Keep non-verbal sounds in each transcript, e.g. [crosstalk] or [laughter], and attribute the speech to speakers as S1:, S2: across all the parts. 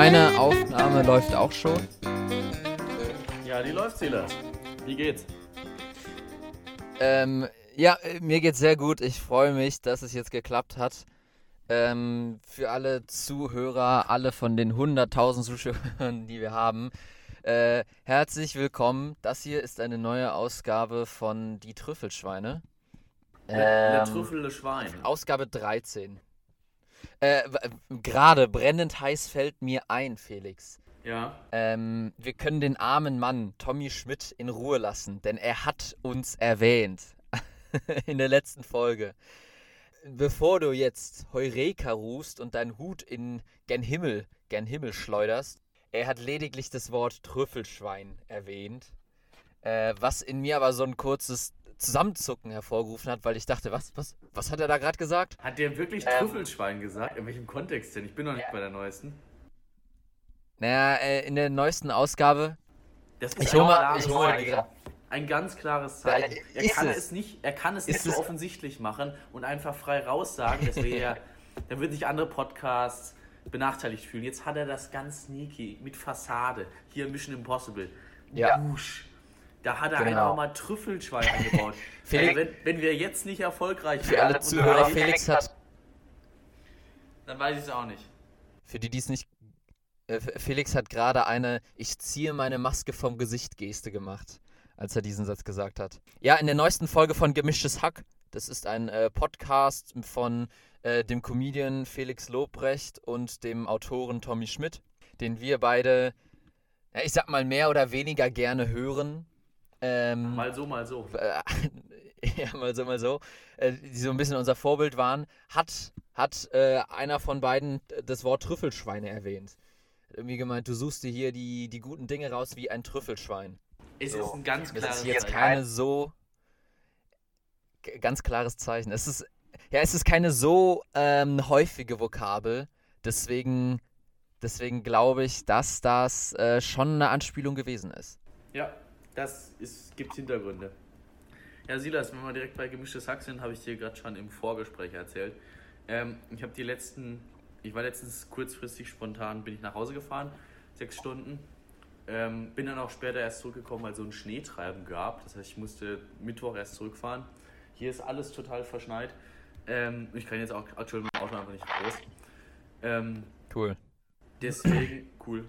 S1: Deine Aufnahme läuft auch schon.
S2: Ja, die läuft, Silas. Wie geht's?
S1: Ähm, ja, mir geht's sehr gut. Ich freue mich, dass es jetzt geklappt hat. Ähm, für alle Zuhörer, alle von den 100.000 Zuschauern, [laughs] die wir haben, äh, herzlich willkommen. Das hier ist eine neue Ausgabe von Die Trüffelschweine.
S2: Der, der Trüffel Schwein.
S1: Ausgabe 13. Äh, Gerade brennend heiß fällt mir ein, Felix.
S2: Ja.
S1: Ähm, wir können den armen Mann, Tommy Schmidt, in Ruhe lassen, denn er hat uns erwähnt [laughs] in der letzten Folge. Bevor du jetzt Heureka rufst und deinen Hut in gen Himmel, gen Himmel schleuderst, er hat lediglich das Wort Trüffelschwein erwähnt, äh, was in mir aber so ein kurzes Zusammenzucken hervorgerufen hat, weil ich dachte, was, was, was hat er da gerade gesagt?
S2: Hat der wirklich
S1: Ähm.
S2: Trüffelschwein gesagt? In welchem Kontext denn? Ich bin noch nicht bei der neuesten.
S1: Naja, äh, in der neuesten Ausgabe.
S2: Das
S1: Ich
S2: ein
S1: hol mal, ich hol mal die,
S2: Ein ganz klares Zeichen.
S1: Ja,
S2: Er
S1: ist
S2: kann
S1: es.
S2: es nicht, er kann es
S1: Ist
S2: nicht so
S1: es-
S2: offensichtlich machen und einfach frei raussagen. Das wäre [laughs] ja, dann würden sich andere Podcasts benachteiligt fühlen. Jetzt hat er das ganz sneaky mit Fassade. Hier Mission Impossible.
S1: Ja.
S2: Wusch. Da hat er
S1: Genau.
S2: einfach mal Trüffelschwein [laughs] eingebaut.
S1: Felix-
S2: also wenn, wenn wir jetzt nicht erfolgreich
S1: für alle Zuhörer, Felix hat
S2: dann weiß ich es auch nicht.
S1: Für die, die es nicht. Äh, Felix hat gerade eine Ich ziehe meine Maske vom Gesicht Geste gemacht, als er diesen Satz gesagt hat. Ja, in der neuesten Folge von Gemischtes Hack, das ist ein äh, Podcast von äh, dem Comedian Felix Lobrecht und dem Autoren Tommy Schmidt, den wir beide, ja, ich sag mal, mehr oder weniger gerne hören. Ähm,
S2: Mal so, mal so.
S1: äh, [laughs] ja, mal so, mal so, äh, die so ein bisschen unser Vorbild waren, hat, hat äh, einer von beiden das Wort Trüffelschweine erwähnt. Irgendwie gemeint, du suchst dir hier die, die guten Dinge raus wie ein Trüffelschwein.
S2: Es
S1: So.
S2: ist ein ganz
S1: Das
S2: klares
S1: ist jetzt
S2: Zeichen.
S1: keine so ganz klares Zeichen. Es ist ja, es ist keine so ähm, häufige Vokabel, deswegen deswegen glaube ich, dass das äh, schon eine Anspielung gewesen ist.
S2: Ja, das ist, gibt Hintergründe. Ja, Silas, wenn wir direkt bei gemischtes Hack sind, habe ich dir gerade schon im Vorgespräch erzählt. Ähm, ich habe die letzten, ich war letztens kurzfristig spontan, bin ich nach Hause gefahren, sechs Stunden. Ähm, bin dann auch später erst zurückgekommen, weil so ein Schneetreiben gab. Das heißt, ich musste Mittwoch erst zurückfahren. Hier ist alles total verschneit. Ähm, ich kann jetzt auch aktuell mit dem Auto einfach nicht raus. Ähm,
S1: Cool.
S2: Deswegen, cool.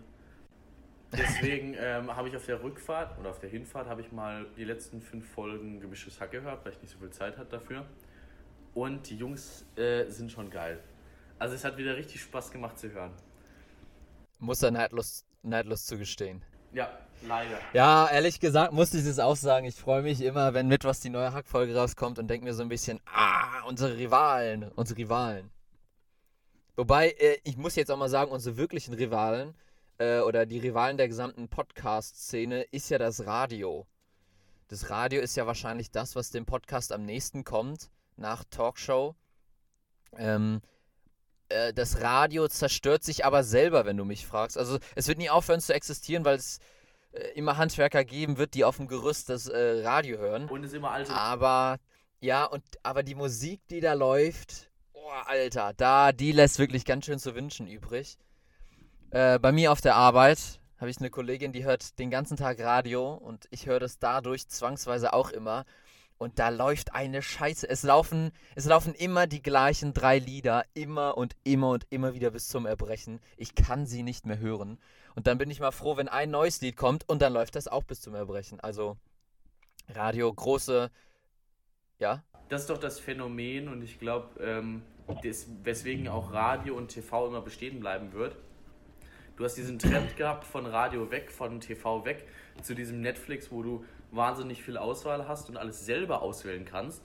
S2: Deswegen ähm, habe ich auf der Rückfahrt oder auf der Hinfahrt habe ich mal die letzten fünf Folgen gemischtes Hack gehört, weil ich nicht so viel Zeit hatte dafür. Und die Jungs äh, sind schon geil. Also es hat wieder richtig Spaß gemacht zu hören.
S1: Muss er neidlos, neidlos zugestehen.
S2: Ja, leider.
S1: Ja, ehrlich gesagt musste ich das auch sagen. Ich freue mich immer, wenn Mittwochs die neue Hackfolge rauskommt und denke mir so ein bisschen, ah, unsere Rivalen, unsere Rivalen. Wobei, äh, ich muss jetzt auch mal sagen, unsere wirklichen Rivalen äh, oder die Rivalen der gesamten Podcast-Szene ist ja das Radio. Das Radio ist ja wahrscheinlich das, was dem Podcast am nächsten kommt, nach Talkshow. Ähm, äh, das Radio zerstört sich aber selber, wenn du mich fragst. Also es wird nie aufhören zu existieren, weil es äh, immer Handwerker geben wird, die auf dem Gerüst das äh, Radio hören.
S2: Und es ist immer alte.
S1: Aber ja, und aber die Musik, die da läuft, oh, Alter, da die lässt wirklich ganz schön zu wünschen übrig. Äh, bei mir auf der Arbeit habe ich eine Kollegin, die hört den ganzen Tag Radio und ich höre das dadurch zwangsweise auch immer. Und da läuft eine Scheiße. Es laufen, es laufen immer die gleichen drei Lieder, immer und immer und immer wieder bis zum Erbrechen. Ich kann sie nicht mehr hören. Und dann bin ich mal froh, wenn ein neues Lied kommt und dann läuft das auch bis zum Erbrechen. Also Radio, große, ja,
S2: Das ist doch das Phänomen und ich glaube, ähm, weswegen auch Radio und TV immer bestehen bleiben wird. Du hast diesen Trend gehabt von Radio weg, von TV weg zu diesem Netflix, wo du wahnsinnig viel Auswahl hast und alles selber auswählen kannst.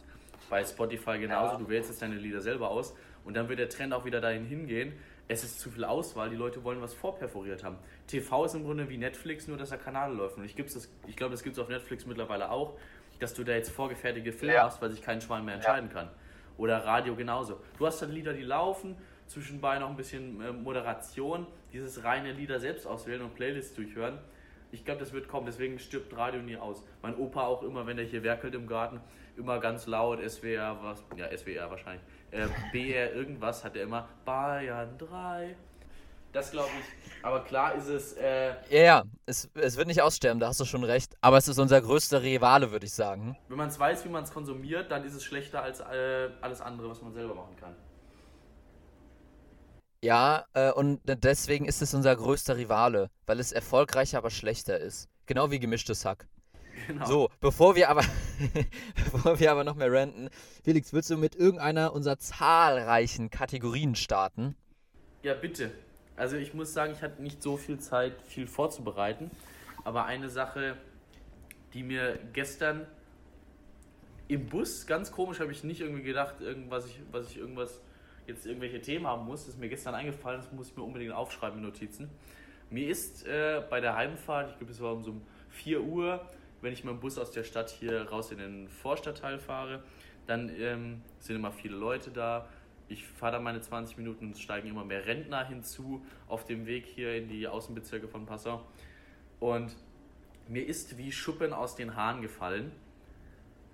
S2: Bei Spotify genauso, du wählst jetzt deine Lieder selber aus und dann wird der Trend auch wieder dahin hingehen. Es ist zu viel Auswahl, die Leute wollen was vorperforiert haben. TV ist im Grunde wie Netflix, nur dass der Kanal läuft. Und ich, das, ich glaube, das gibt es auf Netflix mittlerweile auch, dass du da jetzt vorgefertigte Filme
S1: Ja.
S2: hast, weil sich kein Schwein mehr entscheiden kann. Oder Radio genauso. Du hast dann Lieder, die laufen, zwischenbei noch ein bisschen äh, Moderation, dieses reine Lieder selbst auswählen und Playlists durchhören. Ich glaube, das wird kommen, deswegen stirbt Radio nie aus. Mein Opa auch immer, wenn er hier werkelt im Garten, immer ganz laut, SWR, was, ja, SWR wahrscheinlich, äh, BR irgendwas hat er immer, Bayern 3. Das glaube ich. Aber klar ist es. Äh,
S1: Ja, ja, es, es wird nicht aussterben, da hast du schon recht. Aber es ist unser größter Rivale, würde ich sagen.
S2: wenn man es weiß, wie man es konsumiert, dann ist es schlechter als äh, alles andere, was man selber machen kann.
S1: Ja, äh, und deswegen ist es unser größter Rivale, weil es erfolgreicher, aber schlechter ist. Genau wie gemischtes Hack.
S2: Genau.
S1: So, bevor wir aber, [laughs] bevor wir aber noch mehr ranten, Felix, willst du mit irgendeiner unserer zahlreichen Kategorien starten?
S2: Ja, bitte. Also ich muss sagen, ich hatte nicht so viel Zeit, viel vorzubereiten. Aber eine Sache, die mir gestern im Bus, ganz komisch, habe ich nicht irgendwie gedacht, irgendwas ich, was ich irgendwas jetzt irgendwelche Themen haben muss, ist mir gestern eingefallen, das muss ich mir unbedingt aufschreiben in Notizen. Mir ist äh, bei der Heimfahrt, ich glaube es war um so um 4 Uhr, wenn ich mit dem Bus aus der Stadt hier raus in den Vorstadtteil fahre, dann ähm, sind immer viele Leute da. Ich fahre da meine 20 Minuten und steigen immer mehr Rentner hinzu auf dem Weg hier in die Außenbezirke von Passau. Und mir ist wie Schuppen aus den Haaren gefallen.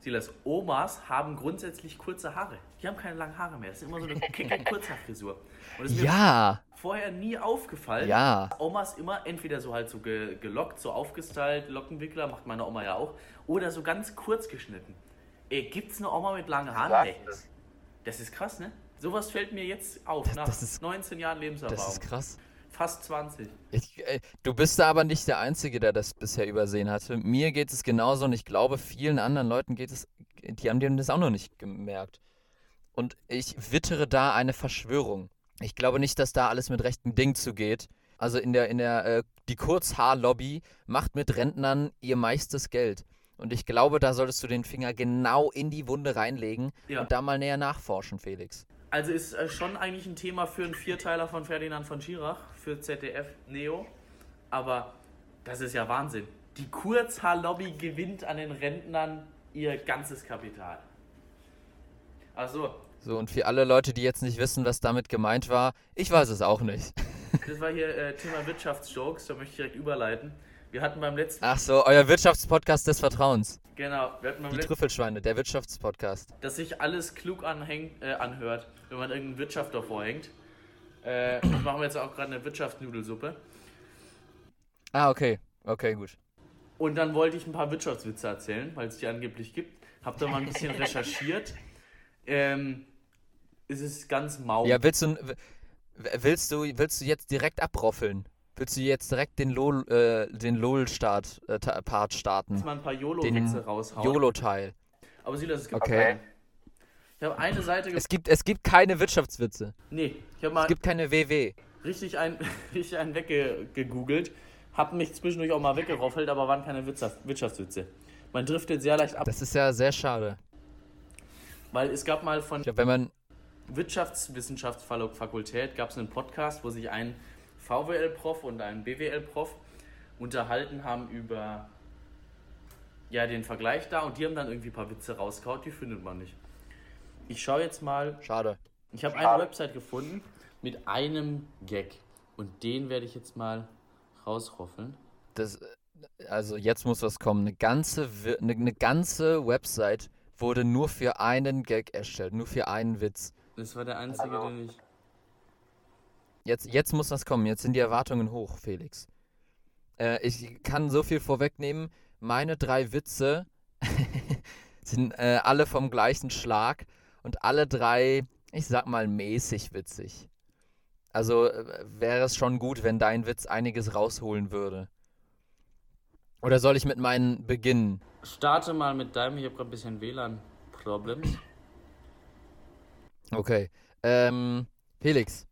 S2: Silas, Omas haben grundsätzlich kurze Haare. Die haben keine langen Haare mehr. Das ist immer so eine [laughs] kecke Kurzhaarfrisur. Und es ist mir
S1: Ja,
S2: vorher nie aufgefallen.
S1: ja.
S2: Omas immer entweder so halt so ge gelockt, so aufgestylt, Lockenwickler, macht meine Oma ja auch, oder so ganz kurz geschnitten. Ey, gibt's eine Oma mit langen Haaren? Nee. Das ist krass, ne? Sowas fällt mir jetzt auf,
S1: Das-
S2: nach
S1: das ist-
S2: 19 Jahren Lebenserfahrung.
S1: Das ist krass.
S2: Fast 20.
S1: Ich, äh, du bist da aber nicht der Einzige, der das bisher übersehen hatte. Mir geht es genauso und ich glaube, vielen anderen Leuten geht es, die haben die haben das auch noch nicht gemerkt. Und ich wittere da eine Verschwörung. Ich glaube nicht, dass da alles mit rechten Dingen zugeht. Also in der, in der, äh, die Kurzhaarlobby macht mit Rentnern ihr meistes Geld. Und ich glaube, da solltest du den Finger genau in die Wunde reinlegen
S2: Ja.
S1: und da mal näher nachforschen, Felix.
S2: Also ist äh, schon eigentlich ein Thema für einen Vierteiler von Ferdinand von Schirach, für ZDF Neo. Aber das ist ja Wahnsinn. Die Kurzhaarlobby gewinnt an den Rentnern ihr ganzes Kapital. Also,
S1: So, und für alle Leute, die jetzt nicht wissen, was damit gemeint war, ich weiß es auch nicht.
S2: das war hier äh, Thema Wirtschaftsjokes, da möchte ich direkt überleiten. Wir hatten beim letzten,
S1: Ach so, euer Wirtschaftspodcast des Vertrauens.
S2: genau, wir hatten beim
S1: Die
S2: letzten,
S1: Trüffelschweine, der Wirtschaftspodcast.
S2: dass sich alles klug anhängt, äh, anhört, wenn man irgendeinen Wirtschaft davor hängt. Äh, ich mache mir jetzt auch gerade eine Wirtschaftsnudelsuppe.
S1: Ah, okay. Okay, gut.
S2: Und dann wollte ich ein paar Wirtschaftswitze erzählen, weil es die angeblich gibt. Hab da mal ein bisschen [laughs] recherchiert. Ähm, es ist ganz mau.
S1: Ja, willst du, willst du, willst du jetzt direkt abroffeln? Willst du jetzt direkt den LOL, äh, den LOL-Start, äh, Part
S2: Jetzt
S1: starten?
S2: mal ein paar
S1: Den
S2: YOLO-Witze raushauen.
S1: YOLO-Teil.
S2: Aber Silas, es gibt
S1: Okay.
S2: keinen. Ich habe eine Seite
S1: Es gibt, es gibt keine Wirtschaftswitze.
S2: Nee, ich habe mal
S1: Es gibt keine WW.
S2: richtig einen, [laughs] richtig einen weggegoogelt. Hab mich zwischendurch auch mal weggeroffelt, aber waren keine Wirtschafts Wirtschaftswitze. Man driftet sehr leicht ab,
S1: Das ist ja sehr schade.
S2: weil es gab mal von
S1: wenn man.
S2: Wirtschaftswissenschaftsfakultät gab es einen Podcast, wo sich ein VWL-Prof und ein BWL-Prof unterhalten haben über ja, den Vergleich da und die haben dann irgendwie ein paar Witze rausgehauen, die findet man nicht. Ich schaue jetzt mal,
S1: Schade.
S2: ich habe eine Website gefunden mit einem Gag und den werde ich jetzt mal rausroffeln.
S1: Das, also jetzt muss was kommen. Eine ganze, eine, eine ganze Website wurde nur für einen Gag erstellt, nur für einen Witz.
S2: Das war der einzige, den ich.
S1: Jetzt, jetzt muss was kommen. Jetzt sind die Erwartungen hoch, Felix. Äh, ich kann so viel vorwegnehmen. Meine drei Witze [laughs] sind äh, alle vom gleichen Schlag und alle drei, ich sag mal, mäßig witzig. Also äh, wäre es schon gut, wenn dein Witz einiges rausholen würde. Oder soll ich mit meinen beginnen?
S2: Starte mal mit deinem, ich habe gerade ein bisschen WLAN-Problems.
S1: Okay. Ähm, Felix.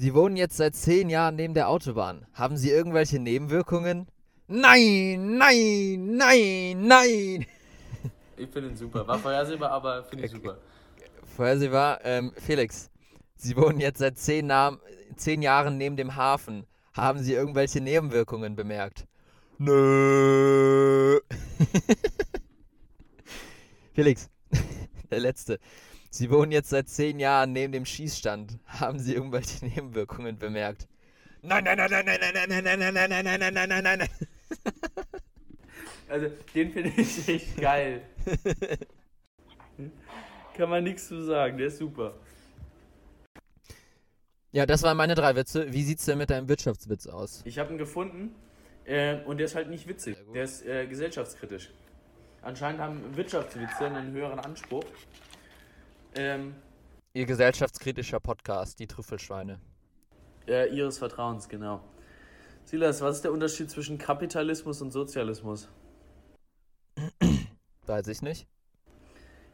S1: Sie wohnen jetzt seit zehn Jahren neben der Autobahn. Haben Sie irgendwelche Nebenwirkungen? Nein, nein, nein, nein.
S2: Ich finde ihn super. War vorhersehbar, aber finde ich
S1: Okay.
S2: super.
S1: Vorhersehbar, ähm, Felix. Sie wohnen jetzt seit zehn, Nam- zehn Jahren neben dem Hafen. Haben Sie irgendwelche Nebenwirkungen bemerkt? Nö. [laughs] Felix, [laughs] der letzte. Sie wohnen jetzt seit zehn Jahren neben dem Schießstand. Haben Sie irgendwelche Nebenwirkungen bemerkt? Nein, nein, nein, nein, nein, nein, nein, nein, nein, nein, nein, nein, nein, nein, nein, nein, nein.
S2: Also, den finde ich echt geil. Kann man nichts zu sagen, der ist super.
S1: Ja, das waren meine drei Witze. Wie sieht's denn mit deinem Wirtschaftswitz aus?
S2: Ich habe ihn gefunden äh, und der ist halt nicht witzig. Der ist äh, gesellschaftskritisch. Anscheinend haben Wirtschaftswitze einen höheren Anspruch. Ähm,
S1: Ihr gesellschaftskritischer Podcast, die Trüffelschweine.
S2: äh, ihres Vertrauens, genau. Silas, was ist der Unterschied zwischen Kapitalismus und Sozialismus?
S1: Weiß ich nicht.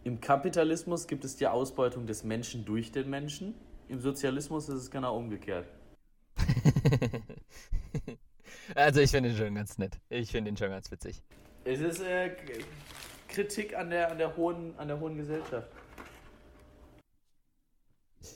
S2: Im Kapitalismus gibt es die Ausbeutung des Menschen durch den Menschen. Im Sozialismus ist es genau umgekehrt. [laughs]
S1: also ich finde ihn schon ganz nett. Ich finde ihn schon ganz witzig.
S2: Es ist äh, Kritik an der, an, der hohen, an der hohen Gesellschaft.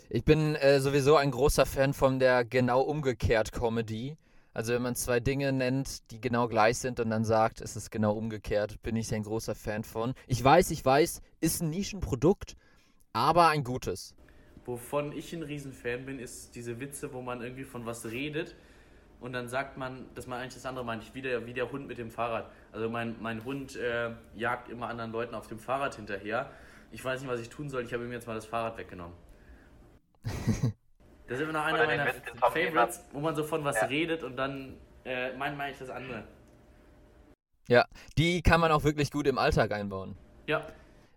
S1: Ich bin äh, sowieso ein großer Fan von der genau umgekehrt Comedy. Also wenn man zwei Dinge nennt, die genau gleich sind und dann sagt, es ist genau umgekehrt, bin ich ein großer Fan von. Ich weiß, ich weiß, ist ein Nischenprodukt, aber ein gutes.
S2: Wovon ich ein Riesenfan bin, ist diese Witze, wo man irgendwie von was redet und dann sagt man, dass man eigentlich das andere meint, wie der, wie der Hund mit dem Fahrrad. Also mein, mein Hund äh, jagt immer anderen Leuten auf dem Fahrrad hinterher. Ich weiß nicht, was ich tun soll, ich habe ihm jetzt mal das Fahrrad weggenommen. Das ist immer noch einer meiner Favorites, wo man so von was
S3: Ja.
S2: redet und dann äh, meint man eigentlich das andere.
S1: Ja, die kann man auch wirklich gut im Alltag einbauen.
S2: Ja,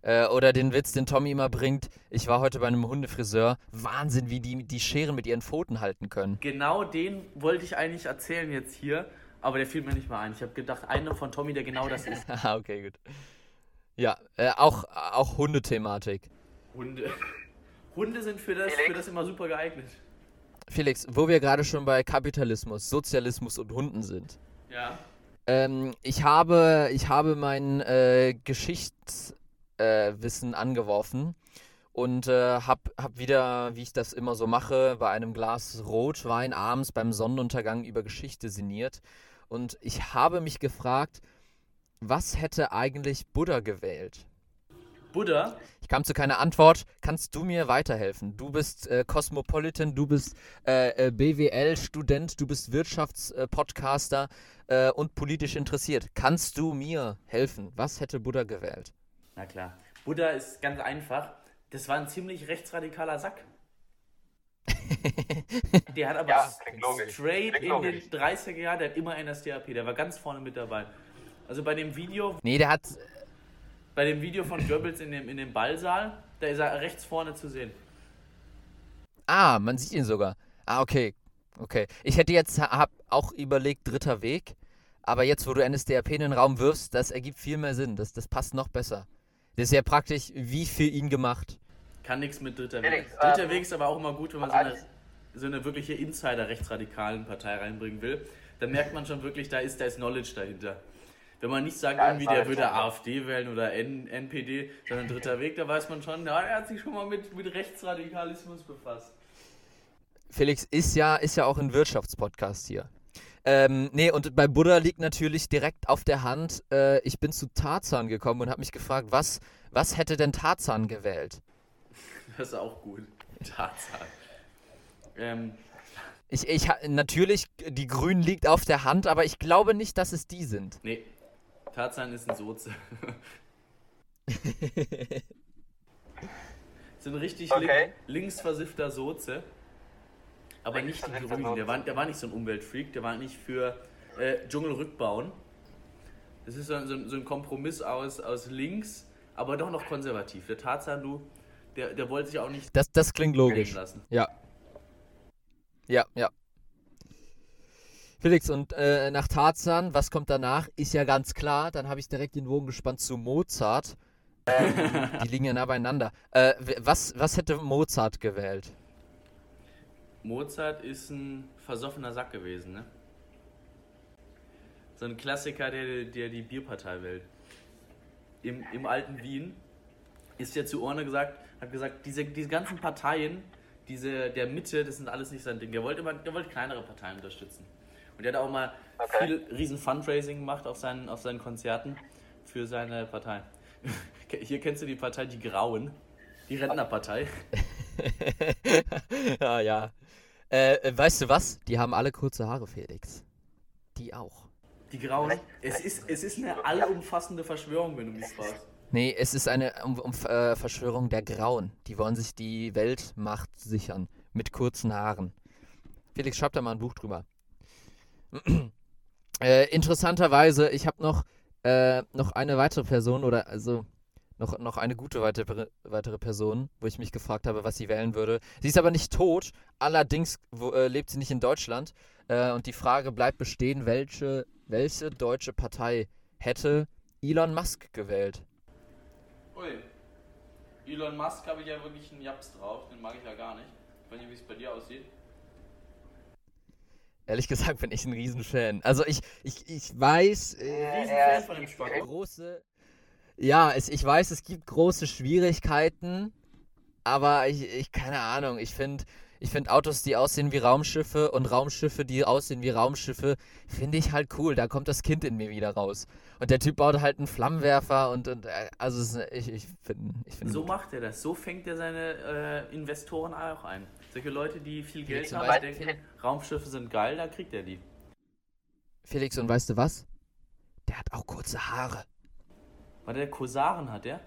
S1: Äh, oder den Witz, den Tommy immer bringt. Ich war heute bei einem Hundefriseur. Wahnsinn, wie die die Scheren mit ihren Pfoten halten können.
S2: genau den wollte ich eigentlich erzählen jetzt hier, aber der fiel mir nicht mal ein. Ich habe gedacht, einer von Tommy, der genau das ist. [laughs]
S1: Ah, okay, gut. Ja, äh, auch, auch Hundethematik.
S2: Hunde. Hunde sind für das,
S3: Felix?
S2: für das immer super geeignet.
S1: Felix, wo wir gerade schon bei Kapitalismus, Sozialismus und Hunden sind.
S2: Ja.
S1: Ähm, ich habe, ich habe mein äh, Geschichtswissen äh, Wissen angeworfen und äh, hab, hab wieder, wie ich das immer so mache, bei einem Glas Rotwein abends beim Sonnenuntergang über Geschichte sinniert. Und ich habe mich gefragt, was hätte eigentlich Buddha gewählt?
S2: Buddha,
S1: Ich kam zu keiner Antwort. Kannst du mir weiterhelfen? Du bist äh, Cosmopolitan, du bist äh, äh, BWL-Student, du bist Wirtschaftspodcaster äh, und politisch interessiert. Kannst du mir helfen? Was hätte Buddha gewählt?
S2: na klar. Buddha ist ganz einfach. Das war ein ziemlich rechtsradikaler Sack. [laughs] Der hat aber
S3: Ja,
S2: straight in den 30er Jahren, der hat immer NSDAP, der war ganz vorne mit dabei. Also bei dem Video,
S1: Nee, der hat.
S2: Bei dem Video von Goebbels in dem, in dem Ballsaal, da ist er rechts vorne zu sehen.
S1: Ah, man sieht ihn sogar. Ah, okay. Okay. Ich hätte jetzt hab auch überlegt, dritter Weg. Aber jetzt, wo du NSDAP in den Raum wirfst, das ergibt viel mehr Sinn. Das, das passt noch besser. Das ist ja praktisch wie für ihn gemacht.
S2: Kann nichts mit dritter Weg. Dritter
S3: ähm,
S2: Weg ist aber auch immer gut, wenn man so eine, so eine wirkliche Insider-rechtsradikalen Partei reinbringen will. Dann merkt man schon wirklich, da ist, da ist Knowledge dahinter. Wenn man nicht sagt,
S3: Ja,
S2: irgendwie, der
S3: war
S2: würde. AfD wählen oder N NPD, sondern dritter Weg, da weiß man schon, ja, er hat sich schon mal mit, mit Rechtsradikalismus befasst.
S1: Felix ist ja, ist ja auch ein Wirtschaftspodcast hier. Ähm, nee, und bei Buddha liegt natürlich direkt auf der Hand, äh, ich bin zu Tarzan gekommen und habe mich gefragt, was, was hätte denn Tarzan gewählt? [laughs]
S2: Das ist auch gut. Tatsache. Ähm,
S1: Ich, ich, ha- natürlich, die Grün liegt auf der Hand, aber ich glaube nicht, dass es die sind.
S2: nee, Tarzan ist ein Soze. [laughs] so ein richtig
S3: Okay.
S2: link, linksversiffter Soze. Aber nicht die Grünen. Der war, der war nicht so ein Umweltfreak, der war nicht für äh, Dschungel rückbauen. Das ist so, ein- so, ein- Kompromiss aus, aus links, aber doch noch konservativ. Der Tarzan, du, der, der wollte sich auch nicht
S1: Das, das klingt logisch.
S2: lassen.
S1: Ja. Ja, ja. Felix, und äh, nach Tarzan, was kommt danach? Ist ja ganz klar, dann habe ich direkt den Bogen gespannt zu Mozart. [laughs] Die liegen ja nah beieinander. Äh, was, was hätte Mozart gewählt?
S2: Mozart ist ein versoffener Sack gewesen, ne? So ein Klassiker, der, der die Bierpartei wählt. Im, Im alten Wien ist ja zu Orne gesagt, hat gesagt, diese, diese ganzen Parteien, diese der Mitte, das sind alles nicht sein Ding. Der wollte immer, der wollte kleinere Parteien unterstützen. Und der hat auch mal
S3: Okay.
S2: viel riesen Fundraising gemacht auf seinen, auf seinen Konzerten für seine Partei. [laughs] Hier kennst du die Partei Die Grauen, die Rentnerpartei. [laughs]
S1: ja, ja. Äh, äh, weißt du was? Die haben alle kurze Haare, Felix. Die auch.
S2: Die Grauen. Es ist, es ist eine allumfassende Verschwörung, wenn du mich fragst.
S1: Nee, es ist eine um, um, äh, Verschwörung der Grauen. Die wollen sich die Weltmacht sichern. mit kurzen Haaren. Felix, schreib da mal ein Buch drüber. [clears throat] äh, interessanterweise, ich habe noch, äh, noch eine weitere Person oder also noch, noch eine gute weitere, weitere Person, wo ich mich gefragt habe, was sie wählen würde. Sie ist aber nicht tot, allerdings wo, äh, lebt sie nicht in Deutschland. Äh, und die Frage bleibt bestehen, welche, welche deutsche Partei hätte Elon Musk gewählt?
S2: Ui. Elon Musk habe ich ja wirklich einen Japs drauf, den mag ich ja gar nicht. Ich weiß nicht, wie es bei dir aussieht.
S1: Ehrlich gesagt bin ich ein Riesenfan. Also ich, ich, ich weiß.
S2: Äh, Riesenfan von dem Spacko.
S1: Große. Ja, es, ich weiß, es gibt große Schwierigkeiten, aber ich, ich keine Ahnung. Ich finde, ich finde Autos, die aussehen wie Raumschiffe und Raumschiffe, die aussehen wie Raumschiffe, finde ich halt cool. Da kommt das Kind in mir wieder raus. Und der Typ baut halt einen Flammenwerfer und, und äh, also ich, ich finde. Ich find
S2: So
S1: gut.
S2: macht er das. So fängt er seine äh, Investoren auch ein. Solche Leute, die viel Geld
S1: zum
S2: haben,
S1: Beispiel-
S2: denken, Raumschiffe sind geil, da kriegt er die.
S1: Felix, und weißt du was? Der hat auch kurze Haare.
S2: Weil der Kosaren hat, der?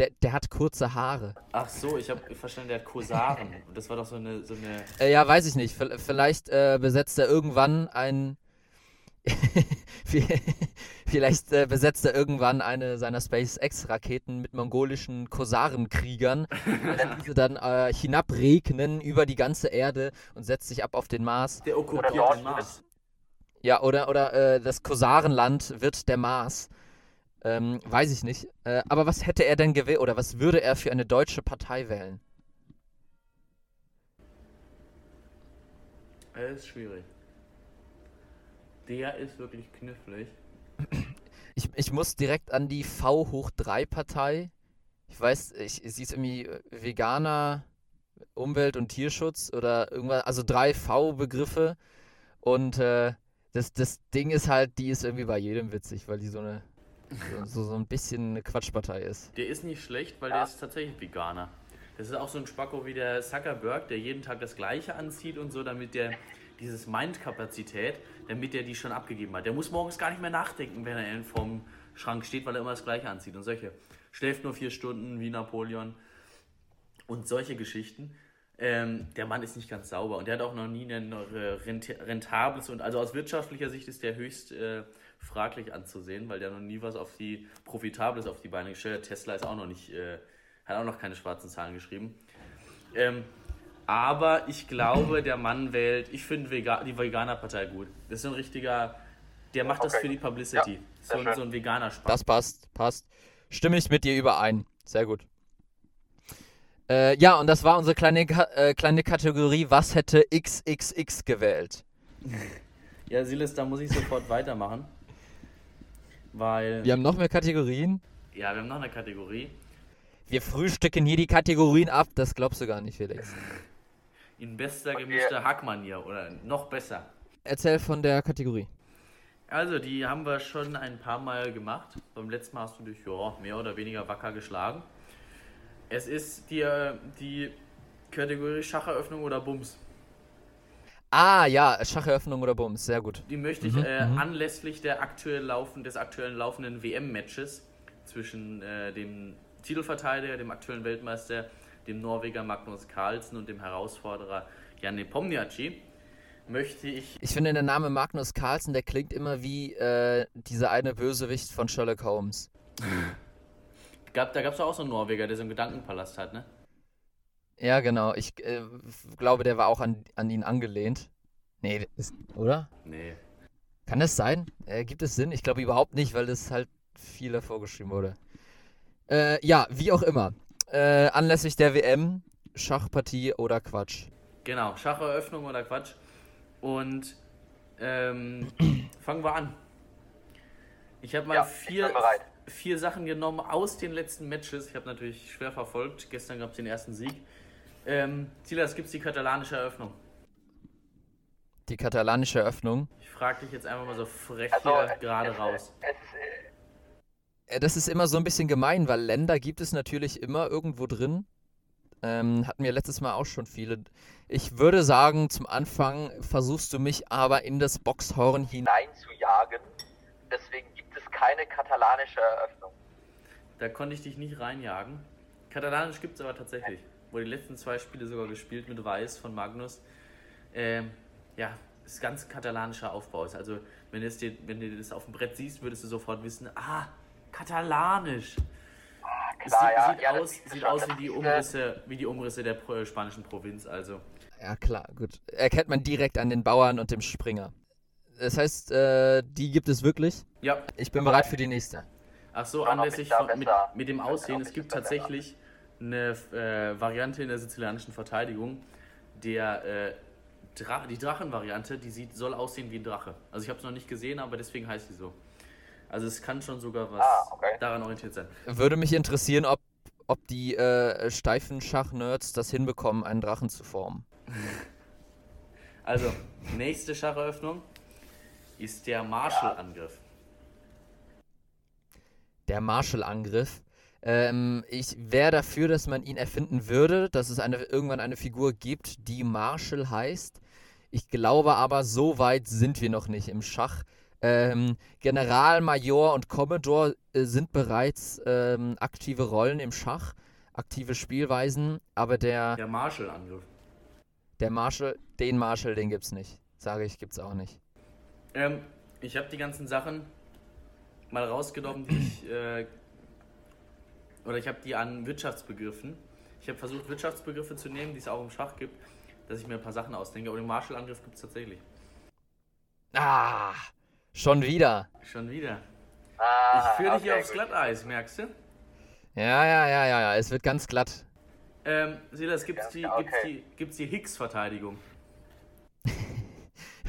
S1: Der, der hat kurze Haare.
S2: Ach so, ich habe verstanden, der hat Kosaren. Das war doch so eine, so eine
S1: Äh, ja, weiß ich nicht. V vielleicht äh, besetzt er irgendwann ein. [laughs] vielleicht äh, besetzt er irgendwann eine seiner SpaceX-Raketen mit mongolischen Kosarenkriegern, werden diese dann äh, hinabregnen über die ganze Erde und setzt sich ab auf den Mars.
S2: Der okkupiert den Mars.
S1: Ja, oder, oder äh, das Kosarenland wird der Mars. Ähm, weiß ich nicht. Äh, aber was hätte er denn gewählt oder was würde er für eine deutsche Partei wählen?
S2: Das ist schwierig. Der ist wirklich knifflig. [clears throat]
S1: Ich, ich muss direkt an die V hoch 3 Partei. Ich weiß, ich, sie ist irgendwie äh, Veganer, Umwelt- und Tierschutz oder irgendwas, also drei V-Begriffe. Und äh, das, das Ding ist halt, die ist irgendwie bei jedem witzig, weil die so eine so, so, so ein bisschen eine Quatschpartei ist.
S2: Der ist nicht schlecht, weil der ist tatsächlich Veganer. Das ist auch so ein Spacko wie der Zuckerberg, der jeden Tag das Gleiche anzieht und so, damit der dieses Mind-Kapazität, damit der die schon abgegeben hat. Der muss morgens gar nicht mehr nachdenken, wenn er vorm Schrank steht, weil er immer das Gleiche anzieht und solche. Schläft nur vier Stunden wie Napoleon und solche Geschichten. Ähm, der Mann ist nicht ganz sauber und der hat auch noch nie ein rent- rentables und also aus wirtschaftlicher Sicht ist der höchst äh, fraglich anzusehen, weil der noch nie was auf die Profitables auf die Beine gestellt hat. Tesla ist auch noch nicht, äh, hat auch noch keine schwarzen Zahlen geschrieben. Ähm, aber ich glaube, der Mann wählt, ich finde Vega die Veganer-Partei gut. Das ist so ein richtiger, der macht das
S3: Okay.
S2: für die Publicity.
S3: Ja,
S2: so, ein, so ein veganer Spaß.
S1: Das passt, passt. Stimme ich mit dir überein. Sehr gut. Äh, ja, und das war unsere kleine, äh, kleine Kategorie. Was hätte XXX gewählt? [laughs]
S2: Ja, Silas, da muss ich sofort weitermachen. Weil,
S1: Wir haben noch mehr Kategorien.
S2: ja, wir haben noch eine Kategorie.
S1: Wir frühstücken hier die Kategorien ab. Das glaubst du gar nicht, Felix. [laughs]
S2: In bester gemischter Hackmanier oder noch besser.
S1: Erzähl von der Kategorie.
S2: Also, die haben wir schon ein paar Mal gemacht. Beim letzten Mal hast du dich ja, mehr oder weniger wacker geschlagen. Es ist die, äh, die Kategorie Schacheröffnung oder Bums.
S1: Ah, ja, Schacheröffnung oder Bums. Sehr gut.
S2: Die möchte ich
S1: Mhm,
S2: äh,
S1: mhm.
S2: anlässlich der aktuell laufen, des aktuellen laufenden WM-Matches zwischen äh, dem Titelverteidiger, dem aktuellen Weltmeister, dem Norweger Magnus Carlsen und dem Herausforderer Jan Nepomniachtchi, möchte ich
S1: Ich finde, der Name Magnus Carlsen, der klingt immer wie äh, dieser eine Bösewicht von Sherlock Holmes. [laughs]
S2: Gab, da gab es auch so einen Norweger, der so einen Gedankenpalast hat, ne?
S1: Ja, genau. Ich äh, glaube, der war auch an, an ihn angelehnt. Nee, ist, oder?
S2: Nee.
S1: Kann das sein? Äh, gibt es Sinn? Ich glaube überhaupt nicht, weil das halt viel davor geschrieben wurde. Äh, ja, wie auch immer. Äh, anlässlich der WM, Schachpartie oder Quatsch.
S2: Genau, Schacheröffnung oder Quatsch. Und ähm, [clears throat] fangen wir an. Ich habe mal
S3: Ja,
S2: vier, vier Sachen genommen aus den letzten Matches. Ich habe natürlich schwer verfolgt. Gestern gab es den ersten Sieg. Ähm, Silas, gibt es die katalanische Eröffnung?
S1: Die katalanische Eröffnung.
S2: Ich frage dich jetzt einfach mal so frech
S3: Also,
S2: hier gerade raus.
S3: Äh,
S1: Äh, Das ist immer so ein bisschen gemein, weil Länder gibt es natürlich immer irgendwo drin. Ähm, hatten wir letztes Mal auch schon viele. Ich würde sagen, zum Anfang versuchst du mich aber in das Boxhorn hinein.
S3: hineinzujagen. Deswegen gibt es keine katalanische Eröffnung.
S2: Da konnte ich dich nicht reinjagen. Katalanisch gibt es aber tatsächlich. Wurde die letzten zwei Spiele sogar gespielt mit Weiß von Magnus. Ähm, ja, ist ganz katalanischer Aufbau. Ist Also, wenn, es dir, wenn du das auf dem Brett siehst, würdest du sofort wissen, ah, katalanisch. Es
S3: Klar,
S2: sieht,
S3: ja,
S2: sieht
S3: ja, das
S2: aus, sieht aus wie die
S3: äh,
S2: Umrisse, wie die Umrisse der pro- spanischen Provinz, also.
S1: Ja, klar, gut. Erkennt man direkt an den Bauern und dem Springer. Das heißt, äh, die gibt es wirklich.
S2: Ja,
S1: Ich bin bereit für die nächste.
S2: ach so, anlässlich von, mit, mit dem Aussehen, es gibt
S3: besser, besser.
S2: Eine äh, Variante in der sizilianischen Verteidigung, der äh, Dra die Drachenvariante, die sieht, soll aussehen wie ein Drache. Also ich habe es noch nicht gesehen, aber deswegen heißt sie so. Also es kann schon sogar was
S3: Ah, okay.
S2: daran orientiert sein.
S1: Würde mich interessieren, ob, ob die äh, steifen Schach-Nerds das hinbekommen, einen Drachen zu formen. [laughs]
S2: Also, nächste Schacheröffnung ist der Marshall-Angriff.
S1: Der Marshall-Angriff. Ähm, ich wäre dafür, dass man ihn erfinden würde, dass es eine, irgendwann eine Figur gibt, die Marshall heißt. Ich glaube aber, so weit sind wir noch nicht im Schach. Ähm, General, Major und Commodore äh, sind bereits ähm, aktive Rollen im Schach, aktive Spielweisen, aber der,
S2: Der Marshall-Angriff.
S1: der Marshall, den Marshall, den gibt's nicht. Sage ich, gibt's auch nicht.
S2: Ähm, ich habe die ganzen Sachen mal rausgenommen, die ich. Äh, oder ich habe die an Wirtschaftsbegriffen. Ich habe versucht, Wirtschaftsbegriffe zu nehmen, die es auch im Schach gibt, dass ich mir ein paar Sachen ausdenke. Aber den Marshall-Angriff gibt es tatsächlich.
S1: Ah, schon wieder.
S2: Schon wieder.
S3: Ah,
S2: Ich führe dich hier
S3: okay,
S2: aufs. Glatteis, merkst du?
S1: Ja, ja, ja, ja, ja, es wird ganz glatt.
S2: Ähm, Silas, gibt's die, gibt's
S3: okay.
S2: die, gibt's die Higgs-Verteidigung? [laughs]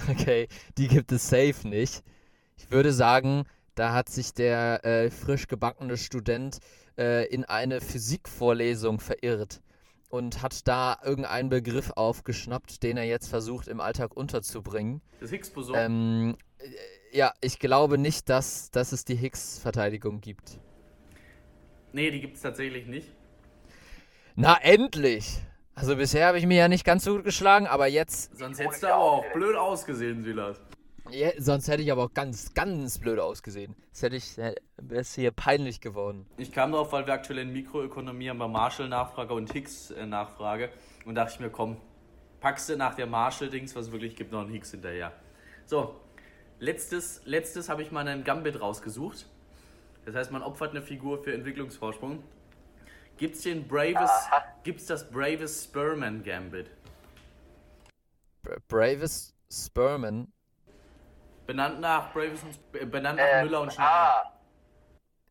S1: Okay, die gibt es safe nicht. Ich würde sagen, da hat sich der äh, frisch gebackene Student äh, in eine Physikvorlesung verirrt und hat da irgendeinen Begriff aufgeschnappt, den er jetzt versucht im Alltag unterzubringen.
S2: Das Higgs-Boson?
S1: Ähm, äh, ja, ich glaube nicht, dass, dass es die Higgs-Verteidigung gibt.
S2: nee, die gibt es tatsächlich nicht.
S1: Na, endlich! Also bisher habe ich mir ja nicht ganz so gut geschlagen, aber jetzt,
S2: Sonst hättest du aber
S3: auch
S2: blöd ausgesehen, Silas.
S1: Ja, sonst hätte ich aber auch ganz, ganz blöd ausgesehen. Das hätte ich, äh, wäre es hier peinlich geworden.
S2: Ich kam drauf, weil wir aktuell in Mikroökonomie haben bei Marshall Nachfrage und Higgs äh, Nachfrage. Und dachte ich mir, komm, packst du nach der Marshall-Dings, was es wirklich gibt, noch einen Higgs hinterher. So, letztes, letztes habe ich mal einen Gambit rausgesucht. Das heißt, man opfert eine Figur für Entwicklungsvorsprung. Gibt's den Bravest,
S3: Aha.
S2: gibt's das Bravest Spurman Gambit?
S1: Bra- Bravest Spurman.
S2: Benannt nach Bravest und, äh, benannt nach
S3: Ähm,
S2: Müller und Schneider.
S3: ah,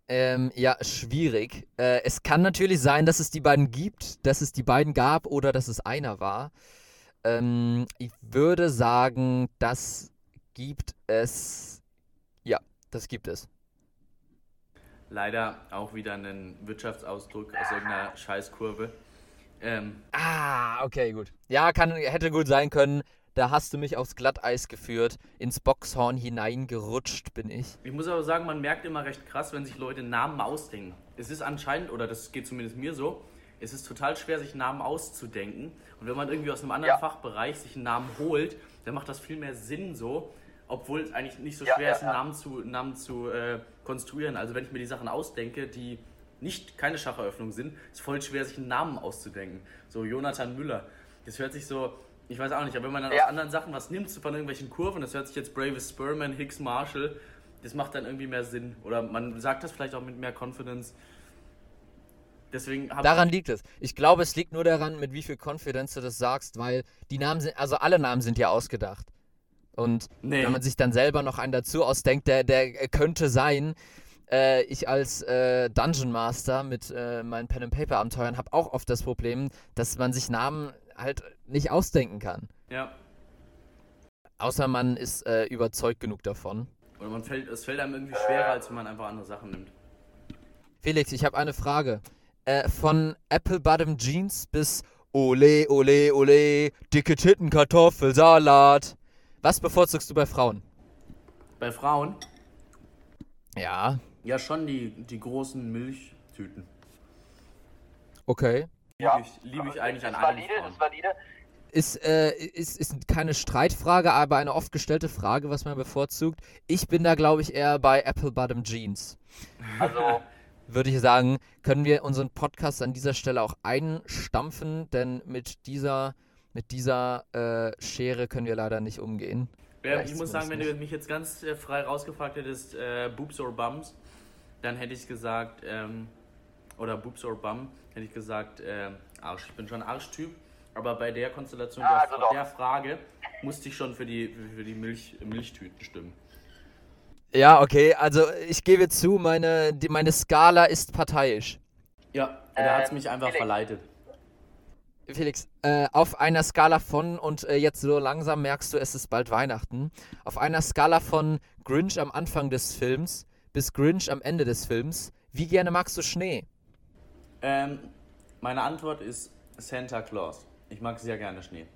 S1: Ähm, ja, schwierig. Äh, es kann natürlich sein, dass es die beiden gibt, dass es die beiden gab oder dass es einer war. Ähm, ich würde sagen, das gibt es. Ja, das gibt es.
S2: Leider auch wieder ein Wirtschaftsausdruck aus irgendeiner Scheißkurve. Ähm,
S1: Ah, okay, gut. Ja, kann, hätte gut sein können. Da hast du mich aufs Glatteis geführt. Ins Boxhorn hineingerutscht bin ich.
S2: Ich muss aber sagen, man merkt immer recht krass, wenn sich Leute Namen ausdenken. Es ist anscheinend, oder das geht zumindest mir so, es ist total schwer, sich Namen auszudenken. Und wenn man irgendwie aus einem anderen
S3: Ja.
S2: Fachbereich sich einen Namen holt, dann macht das viel mehr Sinn so, obwohl es eigentlich nicht so
S3: Ja,
S2: schwer
S3: ja,
S2: ist, einen. Namen zu, Namen zu äh, konstruieren. Also wenn ich mir die Sachen ausdenke, die nicht keine Schacheröffnung sind, ist voll schwer, sich einen Namen auszudenken. So Jonathan Müller. Das hört sich so, ich weiß auch nicht, aber wenn man dann
S3: Ja.
S2: aus anderen Sachen was nimmt, so von irgendwelchen Kurven, das hört sich jetzt Bravest Spurman, Hicks Marshall, das macht dann irgendwie mehr Sinn. Oder man sagt das vielleicht auch mit mehr Confidence. Deswegen
S1: Daran liegt es. Ich glaube, es liegt nur daran, mit wie viel Confidence du das sagst, weil die Namen sind, also alle Namen sind ja ausgedacht. Und
S2: Nee.
S1: wenn man sich dann selber noch einen dazu ausdenkt, der, der könnte sein, äh, ich als äh, Dungeon Master mit äh, meinen Pen and Paper Abenteuern habe auch oft das Problem, dass man sich Namen halt nicht ausdenken kann.
S2: Ja.
S1: Außer man ist äh, überzeugt genug davon.
S2: Oder man fällt, es fällt einem irgendwie schwerer, als wenn man einfach andere Sachen nimmt.
S1: Felix, ich habe eine Frage. Äh, von Apple Bottom Jeans bis Ole, Ole, Ole, dicke Titten, Kartoffelsalat. Was bevorzugst du bei Frauen?
S2: Bei Frauen,
S1: Ja,
S2: ja schon die, die großen Milchtüten.
S1: okay.
S3: Ja.
S2: Liebe ich, liebe ich eigentlich an
S3: ist
S2: allen
S3: valide,
S2: Frauen.
S3: ist valide.
S1: Ist, äh, ist, ist keine Streitfrage, aber eine oft gestellte Frage, was man bevorzugt. Ich bin da, glaube ich, eher bei Apple Bottom Jeans.
S3: Also, [laughs]
S1: würde ich sagen, können wir unseren Podcast an dieser Stelle auch einstampfen, denn mit dieser, mit dieser äh, Schere können wir leider nicht umgehen.
S2: Ja, ich muss sagen, wenn du mich jetzt ganz äh, frei rausgefragt hättest, äh, Boobs or Bums, dann hätte ich gesagt, ähm, oder Boobs or Bum, hätte ich gesagt, äh, Arsch. Ich bin schon Arschtyp, aber bei der Konstellation
S3: Ja,
S2: der,
S3: also
S2: der Frage musste ich schon für die, für die Milch, Milchtüten stimmen.
S1: Ja, okay, also ich gebe zu, meine, die, meine Skala ist parteiisch.
S2: Ja, da hat es
S3: Ähm,
S2: mich einfach
S3: Felix.
S2: verleitet.
S1: Felix, äh, auf einer Skala von, und äh, jetzt so langsam merkst du, es ist bald Weihnachten, auf einer Skala von Grinch am Anfang des Films bis Grinch am Ende des Films, wie gerne magst du Schnee?
S2: Ähm, meine Antwort ist Santa Claus. Ich mag sehr gerne Schnee.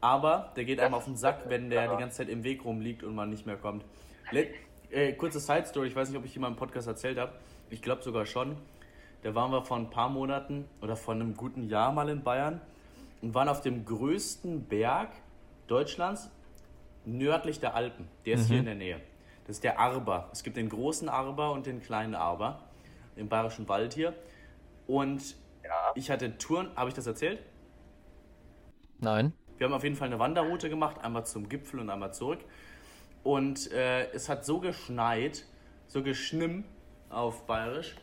S2: Aber der geht einem auf den Sack, wenn der die ganze Zeit im Weg rumliegt und man nicht mehr kommt. Let äh, kurze Side Story, ich weiß nicht, ob ich hier mal im Podcast erzählt habe. Ich glaube sogar schon. Da waren wir vor ein paar Monaten oder vor einem guten Jahr mal in Bayern und waren auf dem größten Berg Deutschlands nördlich der Alpen. Der ist hier in der Nähe. Das ist der Arber. Es gibt den großen Arber und den kleinen Arber im Bayerischen Wald hier. Und
S3: Ja.
S2: ich hatte Touren, habe ich das erzählt?
S1: Nein.
S2: Wir haben auf jeden Fall eine Wanderroute gemacht, einmal zum Gipfel und einmal zurück. Und äh, es hat so geschneit, so geschnimm auf Bayerisch,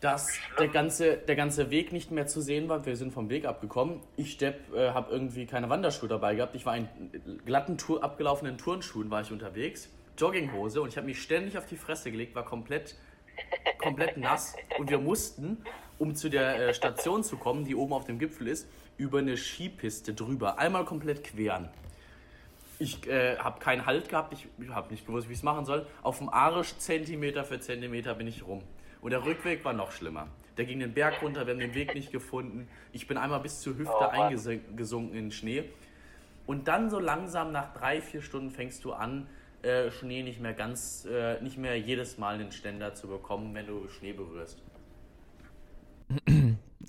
S2: dass der ganze, der ganze Weg nicht mehr zu sehen war. Wir sind vom Weg abgekommen. Ich Stepp äh, habe irgendwie keine Wanderschuhe dabei gehabt. Ich war in glatten, Tour, abgelaufenen Turnschuhen war ich unterwegs, Jogginghose und ich habe mich ständig auf die Fresse gelegt, war komplett, komplett nass. Und wir mussten, um zu der äh, Station zu kommen, die oben auf dem Gipfel ist, über eine Skipiste drüber, einmal komplett queren. Ich äh, habe keinen Halt gehabt, ich, ich habe nicht gewusst, wie ich es machen soll. Auf dem Arsch Zentimeter für Zentimeter bin ich rum. Und der Rückweg war noch schlimmer. Der ging den Berg runter, wir haben den Weg nicht gefunden. Ich bin einmal bis zur Hüfte
S3: Oh
S2: eingesunken in den Schnee. Und dann so langsam nach drei, vier Stunden fängst du an, äh, Schnee nicht mehr ganz, äh, nicht mehr jedes Mal einen Ständer zu bekommen, wenn du Schnee berührst.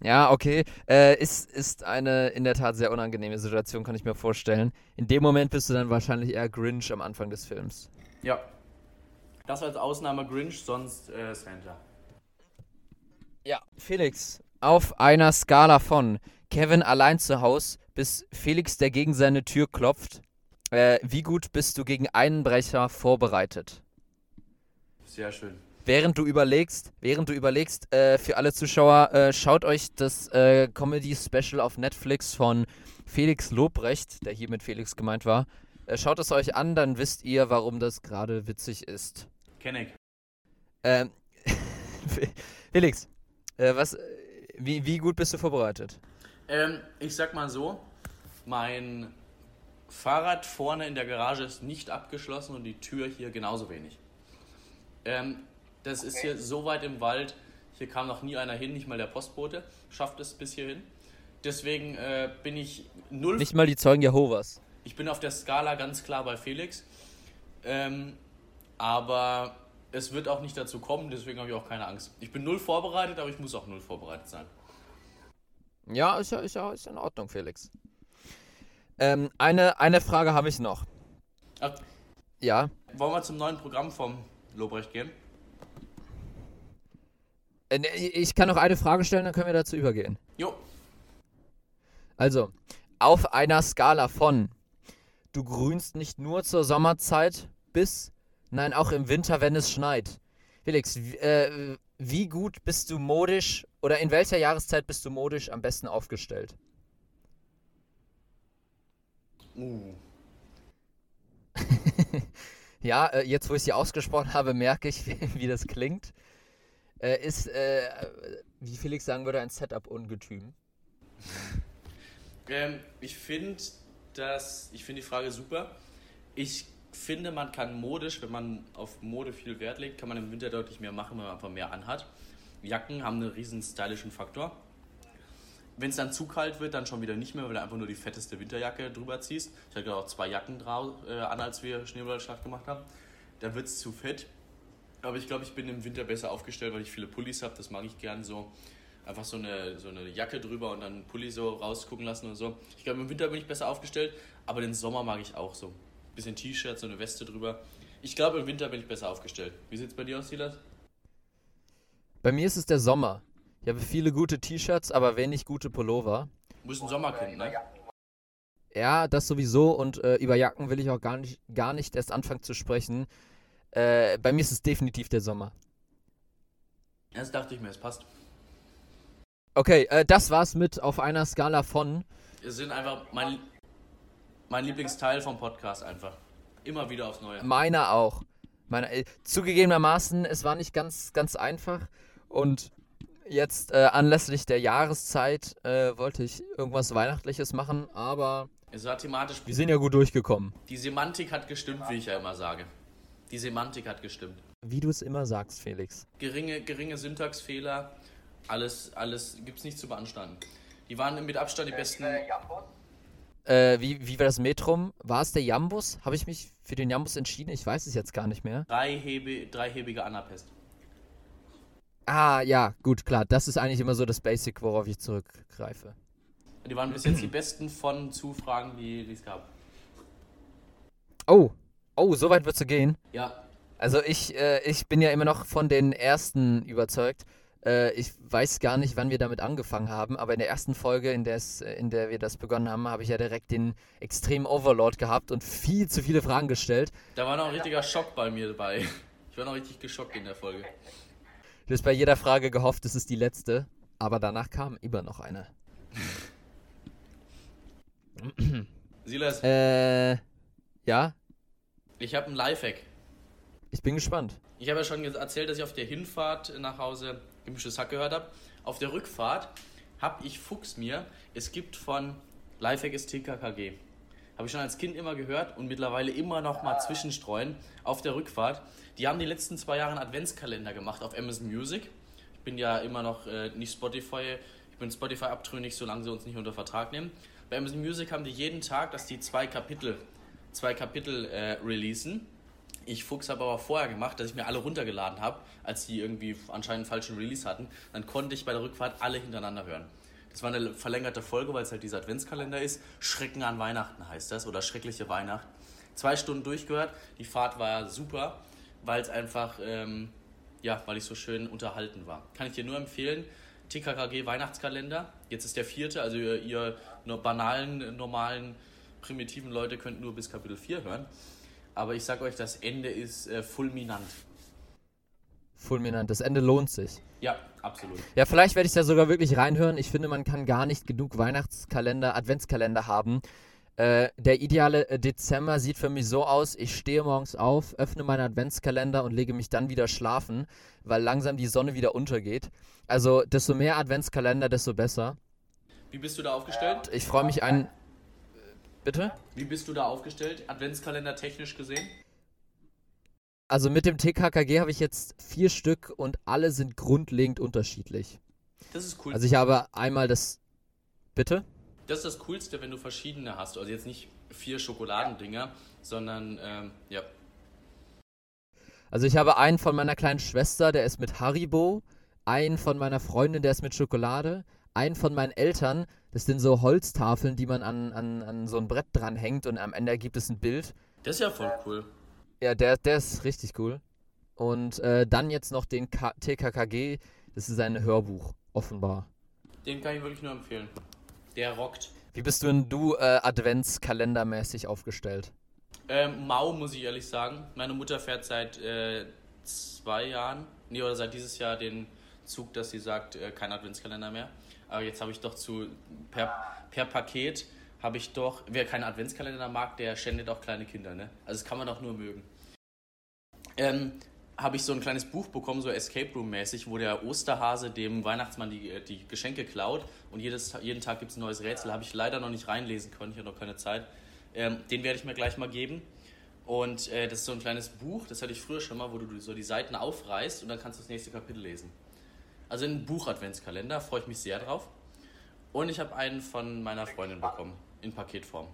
S1: Ja, okay. Äh, ist, ist eine in der Tat sehr unangenehme Situation, kann ich mir vorstellen. In dem Moment bist du dann wahrscheinlich eher Grinch am Anfang des Films.
S2: Ja. Das als Ausnahme Grinch, sonst äh, Santa.
S1: Ja, Felix, auf einer Skala von Kevin allein zu Hause bis Felix, der gegen seine Tür klopft, äh, wie gut bist du gegen Einbrecher vorbereitet?
S2: Sehr schön.
S1: Während du überlegst, während du überlegst, äh, für alle Zuschauer, äh, schaut euch das äh, Comedy-Special auf Netflix von Felix Lobrecht, der hier mit Felix gemeint war. Äh, schaut es euch an, dann wisst ihr, warum das gerade witzig ist.
S2: Kenn ich.
S1: Ähm, [laughs] Felix, äh, was, wie, wie gut bist du vorbereitet?
S2: Ähm, ich sag mal so, mein Fahrrad vorne in der Garage ist nicht abgeschlossen und die Tür hier genauso wenig. Ähm, das ist hier so weit im Wald, hier kam noch nie einer hin, nicht mal der Postbote schafft es bis hierhin. Deswegen äh, bin ich null.
S1: Nicht mal die Zeugen Jehovas.
S2: Ich bin auf der Skala ganz klar bei Felix. Ähm, aber es wird auch nicht dazu kommen, deswegen habe ich auch keine Angst. Ich bin null vorbereitet, aber ich muss auch null vorbereitet sein.
S1: Ja, ist ja, ist ja, ist ja in Ordnung, Felix. Ähm, eine, eine Frage habe ich noch.
S2: Ach,
S1: Ja.
S2: wollen wir zum neuen Programm vom Lobrecht gehen?
S1: Äh, ne, ich kann noch eine Frage stellen, dann können wir dazu übergehen.
S2: Jo,
S1: Also, auf einer Skala von du grünst nicht nur zur Sommerzeit bis, nein, auch im Winter, wenn es schneit. Felix, wie, äh, wie gut bist du modisch oder in welcher Jahreszeit bist du modisch am besten aufgestellt?
S2: Uh. [laughs]
S1: Ja, äh, jetzt wo ich sie ausgesprochen habe, merke ich, [laughs] wie, das klingt. Äh, ist, äh, wie Felix sagen würde, ein Setup-Ungetüm. [laughs]
S2: Ähm, ich finde das, die Frage super. Ich finde, man kann modisch, wenn man auf Mode viel Wert legt, kann man im Winter deutlich mehr machen, wenn man einfach mehr anhat. Jacken haben einen riesen stylischen Faktor. Wenn es dann zu kalt wird, dann schon wieder nicht mehr, weil du einfach nur die fetteste Winterjacke drüber ziehst. Ich hatte gerade auch zwei Jacken äh, an, als wir Schneeballschlacht gemacht haben. Da wird es zu fett. Aber ich glaube, ich bin im Winter besser aufgestellt, weil ich viele Pullis habe. Das mag ich gern so. Einfach so eine, so eine Jacke drüber und dann einen Pulli so rausgucken lassen und so. Ich glaube, im Winter bin ich besser aufgestellt, aber den Sommer mag ich auch so. Bisschen T-Shirt, so eine Weste drüber. Ich glaube, im Winter bin ich besser aufgestellt. Wie sieht es bei dir aus, Silas?
S1: Bei mir ist es der Sommer. Ich habe viele gute T-Shirts, aber wenig gute Pullover.
S2: Du bist ein Sommerkind, ne?
S1: Ja, das sowieso und äh, über Jacken will ich auch gar nicht, gar nicht erst anfangen zu sprechen. Äh, bei mir ist es definitiv der Sommer.
S2: Das dachte ich mir, es passt.
S1: Okay, äh, das war's mit auf einer Skala von.
S2: Es sind einfach mein, mein Lieblingsteil vom Podcast einfach. Immer wieder aufs Neue.
S1: Meiner auch. Meiner, äh, zugegebenermaßen, es war nicht ganz, ganz einfach. Und jetzt äh, anlässlich der Jahreszeit äh, wollte ich irgendwas Weihnachtliches machen, aber
S2: Es war thematisch.
S1: wir sind ja gut durchgekommen.
S2: Die Semantik hat gestimmt, wie ich ja immer sage. Die Semantik hat gestimmt.
S1: Wie du es immer sagst, Felix.
S2: Geringe, geringe Syntaxfehler, alles, alles gibt's nicht zu beanstanden. Die waren mit Abstand die besten.
S3: Äh?
S1: Äh, wie, wie war das Metrum? War es der Jambus? Habe ich mich für den Jambus entschieden? Ich weiß es jetzt gar nicht mehr.
S2: Dreihebe, dreihebige Anapest.
S1: Ah, ja, gut, klar. Das ist eigentlich immer so das Basic, worauf ich zurückgreife.
S2: Die waren bis jetzt die besten von Zufragen, die es gab.
S1: Oh, oh, so weit wird's so gehen.
S2: Ja,
S1: Also ich, äh, ich bin ja immer noch von den ersten überzeugt. Äh, ich weiß gar nicht, wann wir damit angefangen haben, aber in der ersten Folge, in, äh, in der wir das begonnen haben, habe ich ja direkt den extremen Overlord gehabt und viel zu viele Fragen gestellt.
S2: da war noch ein richtiger Schock bei mir dabei. Ich war noch richtig geschockt in der Folge.
S1: Du hast bei jeder Frage gehofft, es ist die letzte, aber danach kam immer noch eine.
S2: Silas,
S1: Äh, ja,
S2: ich habe einen Lifehack.
S1: ich bin gespannt.
S2: Ich habe ja schon erzählt, dass ich auf der Hinfahrt nach Hause gemischtes Hack gehört habe. Auf der Rückfahrt habe ich Fuchs mir. Es gibt von Lifehack ist TKKG. Habe ich schon als Kind immer gehört und mittlerweile immer noch mal zwischenstreuen auf der Rückfahrt. Die haben die letzten zwei Jahre einen Adventskalender gemacht auf Amazon Music. Ich bin ja immer noch äh, nicht Spotify, ich bin Spotify abtrünnig, solange sie uns nicht unter Vertrag nehmen. Bei Amazon Music haben die jeden Tag, dass die zwei Kapitel, zwei Kapitel äh, releasen. Ich Fuchs habe aber vorher gemacht, dass ich mir alle runtergeladen habe, als die irgendwie anscheinend einen falschen Release hatten. Dann konnte ich bei der Rückfahrt alle hintereinander hören. Das war eine verlängerte Folge, weil es halt dieser Adventskalender ist. Schrecken an Weihnachten heißt das oder schreckliche Weihnacht. Zwei Stunden durchgehört. Die Fahrt war super, weil es einfach, ähm, ja, weil ich so schön unterhalten war. Kann ich dir nur empfehlen. TKKG Weihnachtskalender. Jetzt ist der vierte, also ihr, ihr nur banalen, normalen, primitiven Leute könnt nur bis Kapitel 4 hören. Aber ich sag euch, das Ende ist äh, fulminant.
S1: Fulminant, das Ende lohnt sich.
S2: Ja, absolut.
S1: Ja, vielleicht werde ich da sogar wirklich reinhören. Ich finde, man kann gar nicht genug Weihnachtskalender, Adventskalender haben. Äh, der ideale äh, Dezember sieht für mich so aus, ich stehe morgens auf, öffne meinen Adventskalender und lege mich dann wieder schlafen, weil langsam die Sonne wieder untergeht. Also, desto mehr Adventskalender, desto besser.
S2: Wie bist du da aufgestellt?
S1: Ich freue mich ein... Bitte?
S2: Wie bist du da aufgestellt? Adventskalender technisch gesehen?
S1: Also mit dem TKKG habe ich jetzt vier Stück und alle sind grundlegend unterschiedlich.
S2: Das ist cool.
S1: Also ich habe einmal das... Bitte?
S2: Das ist das Coolste, wenn du verschiedene hast. Also jetzt nicht vier Schokoladendinger, sondern ähm, ja.
S1: Also ich habe einen von meiner kleinen Schwester, der ist mit Haribo, einen von meiner Freundin, der ist mit Schokolade, einen von meinen Eltern, das sind so Holztafeln, die man an, an, an so ein Brett dranhängt und am Ende gibt es ein Bild.
S2: Das ist ja voll cool.
S1: Ja, der, der ist richtig cool. Und äh, dann jetzt noch den K TKKG, das ist ein Hörbuch, offenbar.
S2: Den kann ich wirklich nur empfehlen. Der rockt.
S1: Wie bist du denn du äh, Adventskalendermäßig aufgestellt?
S2: Ähm, mau, muss ich ehrlich sagen. Meine Mutter fährt seit äh, zwei Jahren, nee, oder seit dieses Jahr den Zug, dass sie sagt, äh, kein Adventskalender mehr. Aber jetzt habe ich doch zu, per, per Paket habe ich doch, wer keinen Adventskalender mag, der schändet auch kleine Kinder, ne? Also das kann man doch nur mögen. Ähm, habe ich so ein kleines Buch bekommen, so Escape Room mäßig, wo der Osterhase dem Weihnachtsmann die, die Geschenke klaut und jedes, jeden Tag gibt es ein neues Rätsel. Habe ich leider noch nicht reinlesen können, ich habe noch keine Zeit. Ähm, den werde ich mir gleich mal geben. Und äh, das ist so ein kleines Buch, das hatte ich früher schon mal, wo du so die Seiten aufreißt und dann kannst du das nächste Kapitel lesen. Also ein Buch-Adventskalender, freue ich mich sehr drauf. Und ich habe einen von meiner Freundin bekommen, in Paketform.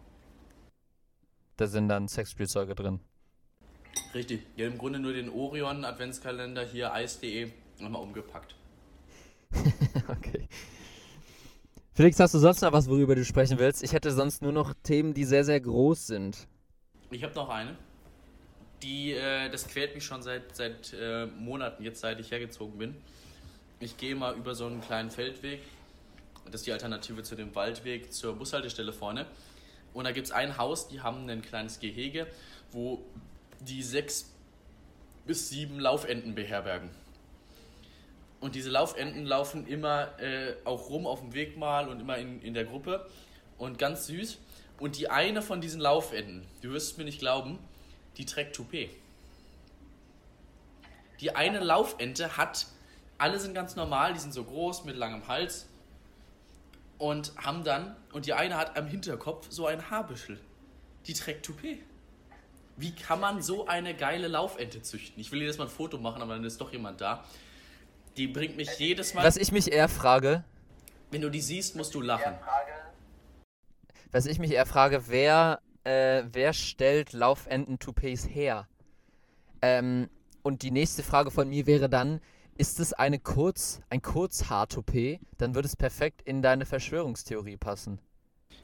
S1: Da sind dann Sexspielzeuge drin.
S2: Richtig. Ja, im Grunde nur den Orion-Adventskalender hier, eis.de, nochmal umgepackt. [laughs]
S1: okay. Felix, hast du sonst noch was, worüber du sprechen willst? Ich hätte sonst nur noch Themen, die sehr, sehr groß sind.
S2: Ich habe noch eine. Die, äh, das quält mich schon seit, seit äh, Monaten, jetzt seit ich hergezogen bin. ich gehe mal über so einen kleinen Feldweg. Das ist die Alternative zu dem Waldweg zur Bushaltestelle vorne. Und da gibt es ein Haus, die haben ein kleines Gehege, wo die sechs bis sieben Laufenten beherbergen. Und diese Laufenten laufen immer äh, auch rum auf dem Weg mal und immer in, in der Gruppe. Und ganz süß. Und die eine von diesen Laufenten, du wirst es mir nicht glauben, die trägt Toupet. Die eine Laufente hat, alle sind ganz normal, die sind so groß mit langem Hals und haben dann, und die eine hat am Hinterkopf so ein Haarbüschel. Die trägt Toupet. Wie kann man so eine geile Laufente züchten? Ich will jedes Mal ein Foto machen, aber dann ist doch jemand da. Die bringt mich jedes Mal.
S1: Was ich mich eher frage,
S2: Wenn du die siehst, musst du lachen.
S1: Was ich mich eher frage, wer, äh, wer stellt Laufenten-Toupets her? Ähm, und die nächste Frage von mir wäre dann, ist es eine Kurz, ein Kurzhaar-Toupet? Dann würde es perfekt in deine Verschwörungstheorie passen.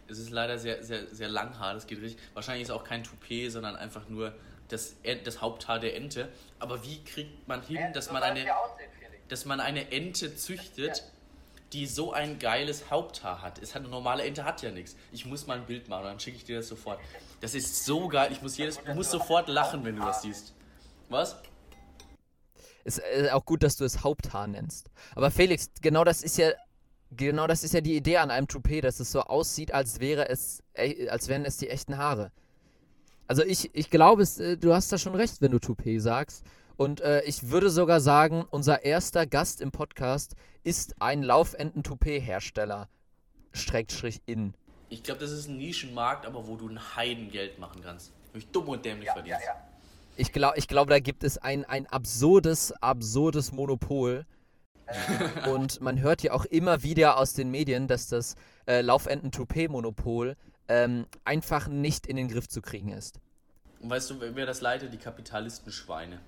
S2: Es ist leider sehr, sehr, sehr langhaar, das geht richtig. Wahrscheinlich ist es auch kein Toupet, sondern einfach nur das, En- das Haupthaar der Ente. Aber wie kriegt man hin, dass
S3: so
S2: man eine,
S3: es aussehen,
S2: dass man eine Ente züchtet, die so ein geiles Haupthaar hat? Es hat eine normale Ente hat ja nichts. Ich muss mal ein Bild machen, dann schicke ich dir das sofort. Das ist so geil. Ich muss jedes, du musst sofort lachen, wenn du das siehst. Was?
S1: Ist äh, auch gut, dass du es Haupthaar nennst. Aber Felix, genau das ist ja genau das ist ja die Idee an einem Toupet, dass es so aussieht, als wäre es als wären es die echten Haare. Also ich, ich glaube, es, äh, du hast da schon recht, wenn du Toupet sagst. Und äh, ich würde sogar sagen, unser erster Gast im Podcast ist ein Laufenten-Toupet-Hersteller. Schrägstrich in.
S2: Ich glaube, das ist ein Nischenmarkt, aber wo du ein Heidengeld machen kannst. Ich dumm und dämlich
S3: Ja, ja,
S2: verdienst.
S3: ja.
S1: Ich glaube, ich glaub, da gibt es ein, ein absurdes, absurdes Monopol. [laughs] Und man hört ja auch immer wieder aus den Medien, dass das äh, Laufenten-Toupet-Monopol ähm, einfach nicht in den Griff zu kriegen ist.
S2: Und weißt du, wer- wer das leitet? Die Kapitalistenschweine.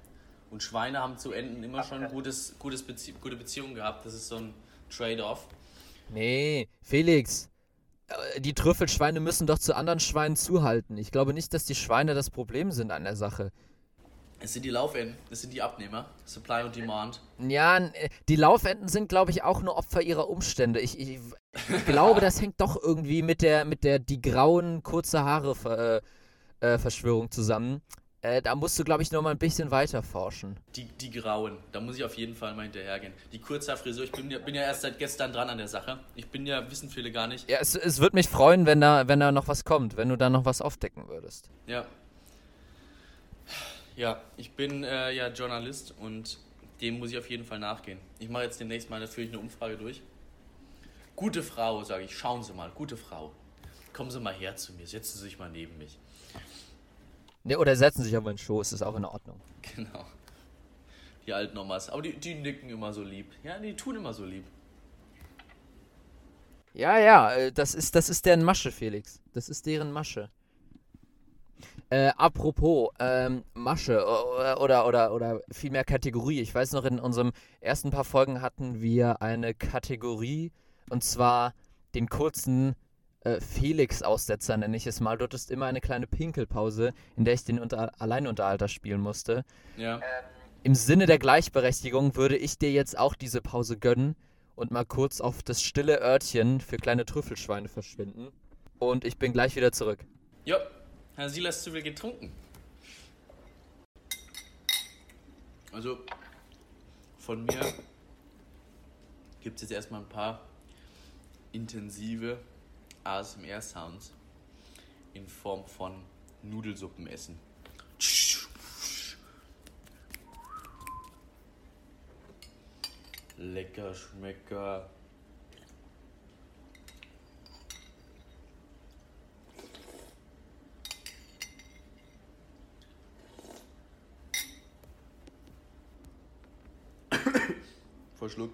S2: Und Schweine haben zu Enten immer schon gutes, gutes Bezie gute Beziehungen gehabt. Das ist so ein Trade-off.
S1: Nee, Felix, äh, die Trüffelschweine müssen doch zu anderen Schweinen zuhalten. Ich glaube nicht, dass die Schweine das Problem sind an der Sache.
S2: Es sind die Laufenden, es sind die Abnehmer. Supply und Demand.
S1: Ja, äh, die Laufenten sind, glaube ich, auch nur Opfer ihrer Umstände. Ich, ich, ich glaube, das hängt doch irgendwie mit der, mit der die grauen, kurze Haare äh, äh, Verschwörung zusammen. Äh, da musst du, glaube ich, noch mal ein bisschen weiter forschen.
S2: Die, die Grauen. Da muss ich auf jeden Fall mal hinterhergehen. Die Kurzhaarfrisur, ich bin ja, bin ja erst seit gestern dran an der Sache. Ich bin ja, wissen viele gar nicht.
S1: Ja, es, es würde mich freuen, wenn da, wenn da noch was kommt, wenn du da noch was aufdecken würdest.
S2: Ja. Ja, ich bin äh, ja Journalist und dem muss ich auf jeden Fall nachgehen. Ich mache jetzt demnächst mal natürlich eine Umfrage durch. Gute Frau, sage ich, schauen Sie mal, gute Frau. Kommen Sie mal her zu mir, setzen Sie sich mal neben mich.
S1: Ne, oder setzen sich auf meinen Schoß, ist auch in Ordnung. [laughs]
S2: Genau. Die alten Omas. Aber die, die nicken immer so lieb. Ja, die tun immer so lieb.
S1: Ja, ja, äh, das ist, das ist deren Masche, Felix. Das ist deren Masche. Äh, apropos, ähm, Masche oder, oder, oder, oder vielmehr Kategorie. Ich weiß noch, in unserem ersten paar Folgen hatten wir eine Kategorie und zwar den kurzen äh, Felix-Aussetzer, nenne ich es mal. Dort ist immer eine kleine Pinkelpause, in der ich den unter Alleinunterhalter spielen musste.
S2: Ja.
S3: Ähm,
S1: Im Sinne der Gleichberechtigung würde ich dir jetzt auch diese Pause gönnen und mal kurz auf das stille Örtchen für kleine Trüffelschweine verschwinden. Und ich bin gleich wieder zurück.
S2: Ja, Herr Silas zu viel getrunken. Also, von mir gibt es jetzt erstmal ein paar intensive ASMR-Sounds in Form von Nudelsuppen essen. Lecker, Schmecker. Verschluckt.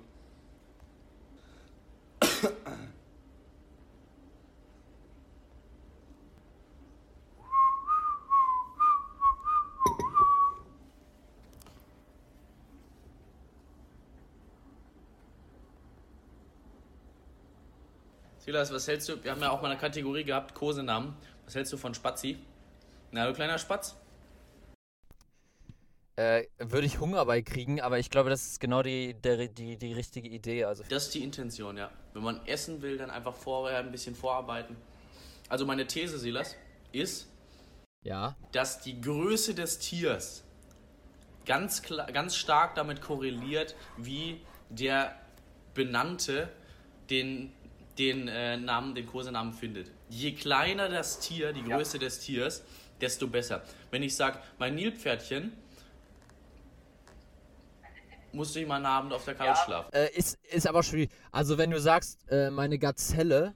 S2: Silas, was hältst du? Wir haben ja auch mal eine Kategorie gehabt, Kosenamen. Was hältst du von Spazi? Na, du kleiner Spatz?
S1: Äh, würde ich Hunger bei kriegen, aber ich glaube, das ist genau die, der, die, die richtige Idee. Also,
S2: Das ist die Intention, ja. Wenn man essen will, dann einfach vorher ein bisschen vorarbeiten. Also meine These, Silas, ist,
S1: ja.
S2: dass die Größe des Tiers ganz, klar, ganz stark damit korreliert, wie der Benannte den, den äh, Namen, den Kosenamen findet. Je kleiner das Tier, die Größe des Tiers, desto besser. Wenn ich sage, mein Nilpferdchen, musste ich mal einen Abend auf der Couch
S3: Ja.
S2: schlafen.
S1: Äh, ist, ist aber schwierig. Also, wenn du sagst, äh, meine Gazelle,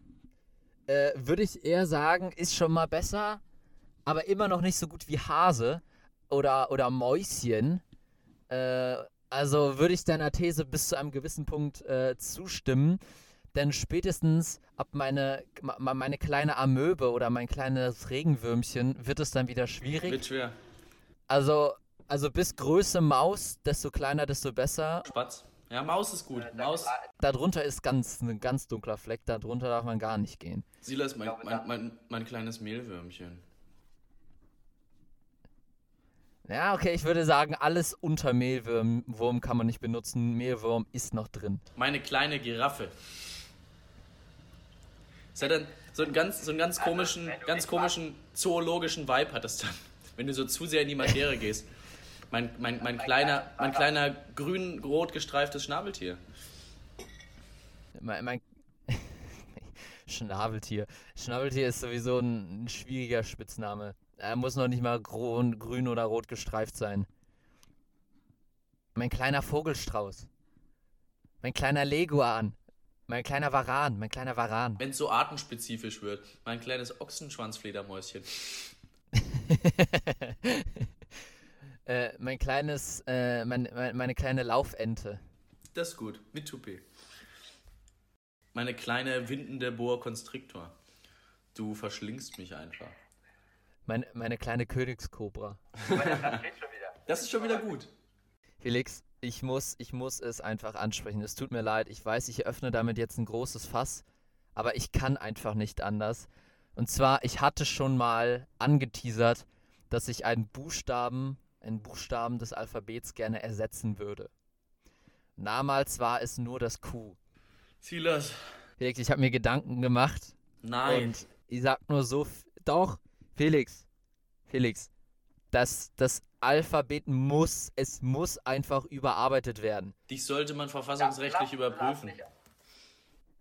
S1: äh, würde ich eher sagen, ist schon mal besser, aber immer noch nicht so gut wie Hase oder, oder Mäuschen. Äh, also würde ich deiner These bis zu einem gewissen Punkt äh, zustimmen. Denn spätestens ab meine, ma- meine kleine Amöbe oder mein kleines Regenwürmchen wird es dann wieder schwierig.
S2: Wird schwer.
S1: Also, also bis Größe Maus, desto kleiner, desto besser.
S2: Spatz. Ja, Maus ist gut. Maus.
S1: Darunter ist ganz ein ganz dunkler Fleck, darunter darf man gar nicht gehen.
S2: Silas, mein, mein, mein, mein kleines Mehlwürmchen.
S1: Ja, okay, ich würde sagen, alles unter Mehlwurm Wurm kann man nicht benutzen. Mehlwurm ist noch drin.
S2: Meine kleine Giraffe. Es hat dann so einen ganz, so einen ganz komischen,
S3: wenn du
S2: ganz komischen zoologischen Vibe hat es dann, wenn du so zu sehr in die Materie gehst. Mein, mein, mein kleiner, mein kleiner grün-rot gestreiftes Schnabeltier.
S1: Mein, mein [laughs] Schnabeltier. Schnabeltier ist sowieso ein, ein schwieriger Spitzname. Er muss noch nicht mal grün, grün oder rot gestreift sein. Mein kleiner Vogelstrauß. Mein kleiner Leguan. Mein kleiner Varan. Mein kleiner Varan.
S2: Wenn es so artenspezifisch wird. Mein kleines Ochsenschwanzfledermäuschen. [laughs]
S1: äh, mein kleines, äh, mein, mein, meine kleine Laufente.
S2: Das ist gut. Mit Toupet. Meine kleine windende Boa Constrictor. Du verschlingst mich einfach.
S1: Mein, meine kleine Königskobra.
S3: Das
S2: ist schon wieder gut.
S1: Felix, ich muss, ich muss es einfach ansprechen. Es tut mir leid. Ich weiß, ich eröffne damit jetzt ein großes Fass, aber ich kann einfach nicht anders. Und zwar, ich hatte schon mal angeteasert, dass ich einen Buchstaben, einen Buchstaben des Alphabets gerne ersetzen würde. Damals war es nur das Q.
S2: Silas.
S1: Felix, ich habe mir Gedanken gemacht
S2: Nein.
S1: und ich sag nur so, doch, Felix, Felix, das, das Alphabet muss, es muss einfach überarbeitet werden.
S2: Dich sollte man verfassungsrechtlich
S3: Ja, lass-
S2: überprüfen.
S3: lass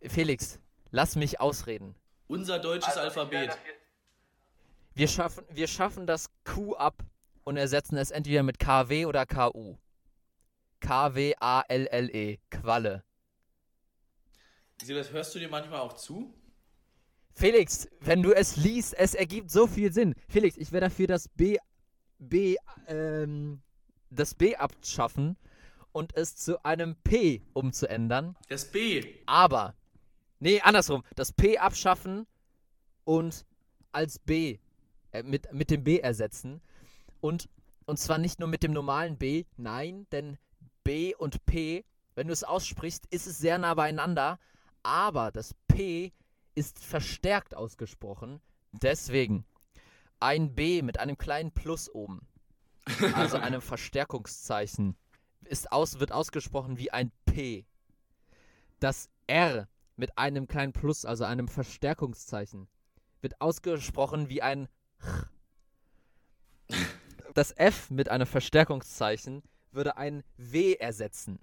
S3: mich-
S1: Felix, lass mich ausreden.
S2: Unser deutsches
S3: Also,
S2: Alphabet.
S1: Wir schaffen, wir schaffen das Q ab und ersetzen es entweder mit KW oder KU. K-W-A-L-L-E, Qualle.
S2: Silas, hörst du dir manchmal auch zu?
S1: Felix, wenn du es liest, es ergibt so viel Sinn. Felix, ich wäre dafür, das B, B, ähm, das B abschaffen und es zu einem P umzuändern.
S2: Das B.
S1: Aber, nee, andersrum, das P abschaffen und als B, äh, mit, mit dem B ersetzen. Und, und zwar nicht nur mit dem normalen B, nein, denn B und P, wenn du es aussprichst, ist es sehr nah beieinander, aber das P ist verstärkt ausgesprochen. Deswegen ein B mit einem kleinen Plus oben, also [laughs] einem Verstärkungszeichen, ist aus, wird ausgesprochen wie ein P. Das R mit einem kleinen Plus, also einem Verstärkungszeichen, wird ausgesprochen wie ein Ch. Das F mit einem Verstärkungszeichen würde ein W ersetzen.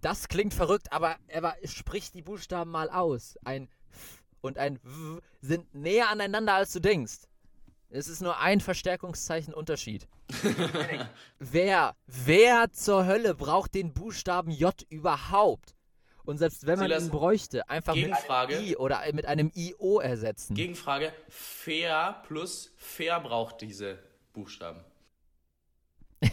S1: Das klingt verrückt, aber, aber sprich die Buchstaben mal aus. Ein F und ein W sind näher aneinander, als du denkst. Es ist nur ein Verstärkungszeichen Unterschied. [laughs] wer, wer zur Hölle braucht den Buchstaben J überhaupt? Und selbst wenn man ihn bräuchte, einfach mit
S2: Gegenfrage.
S1: I oder mit einem IO ersetzen.
S2: Gegenfrage. Fair plus fair braucht diese Buchstaben. [laughs]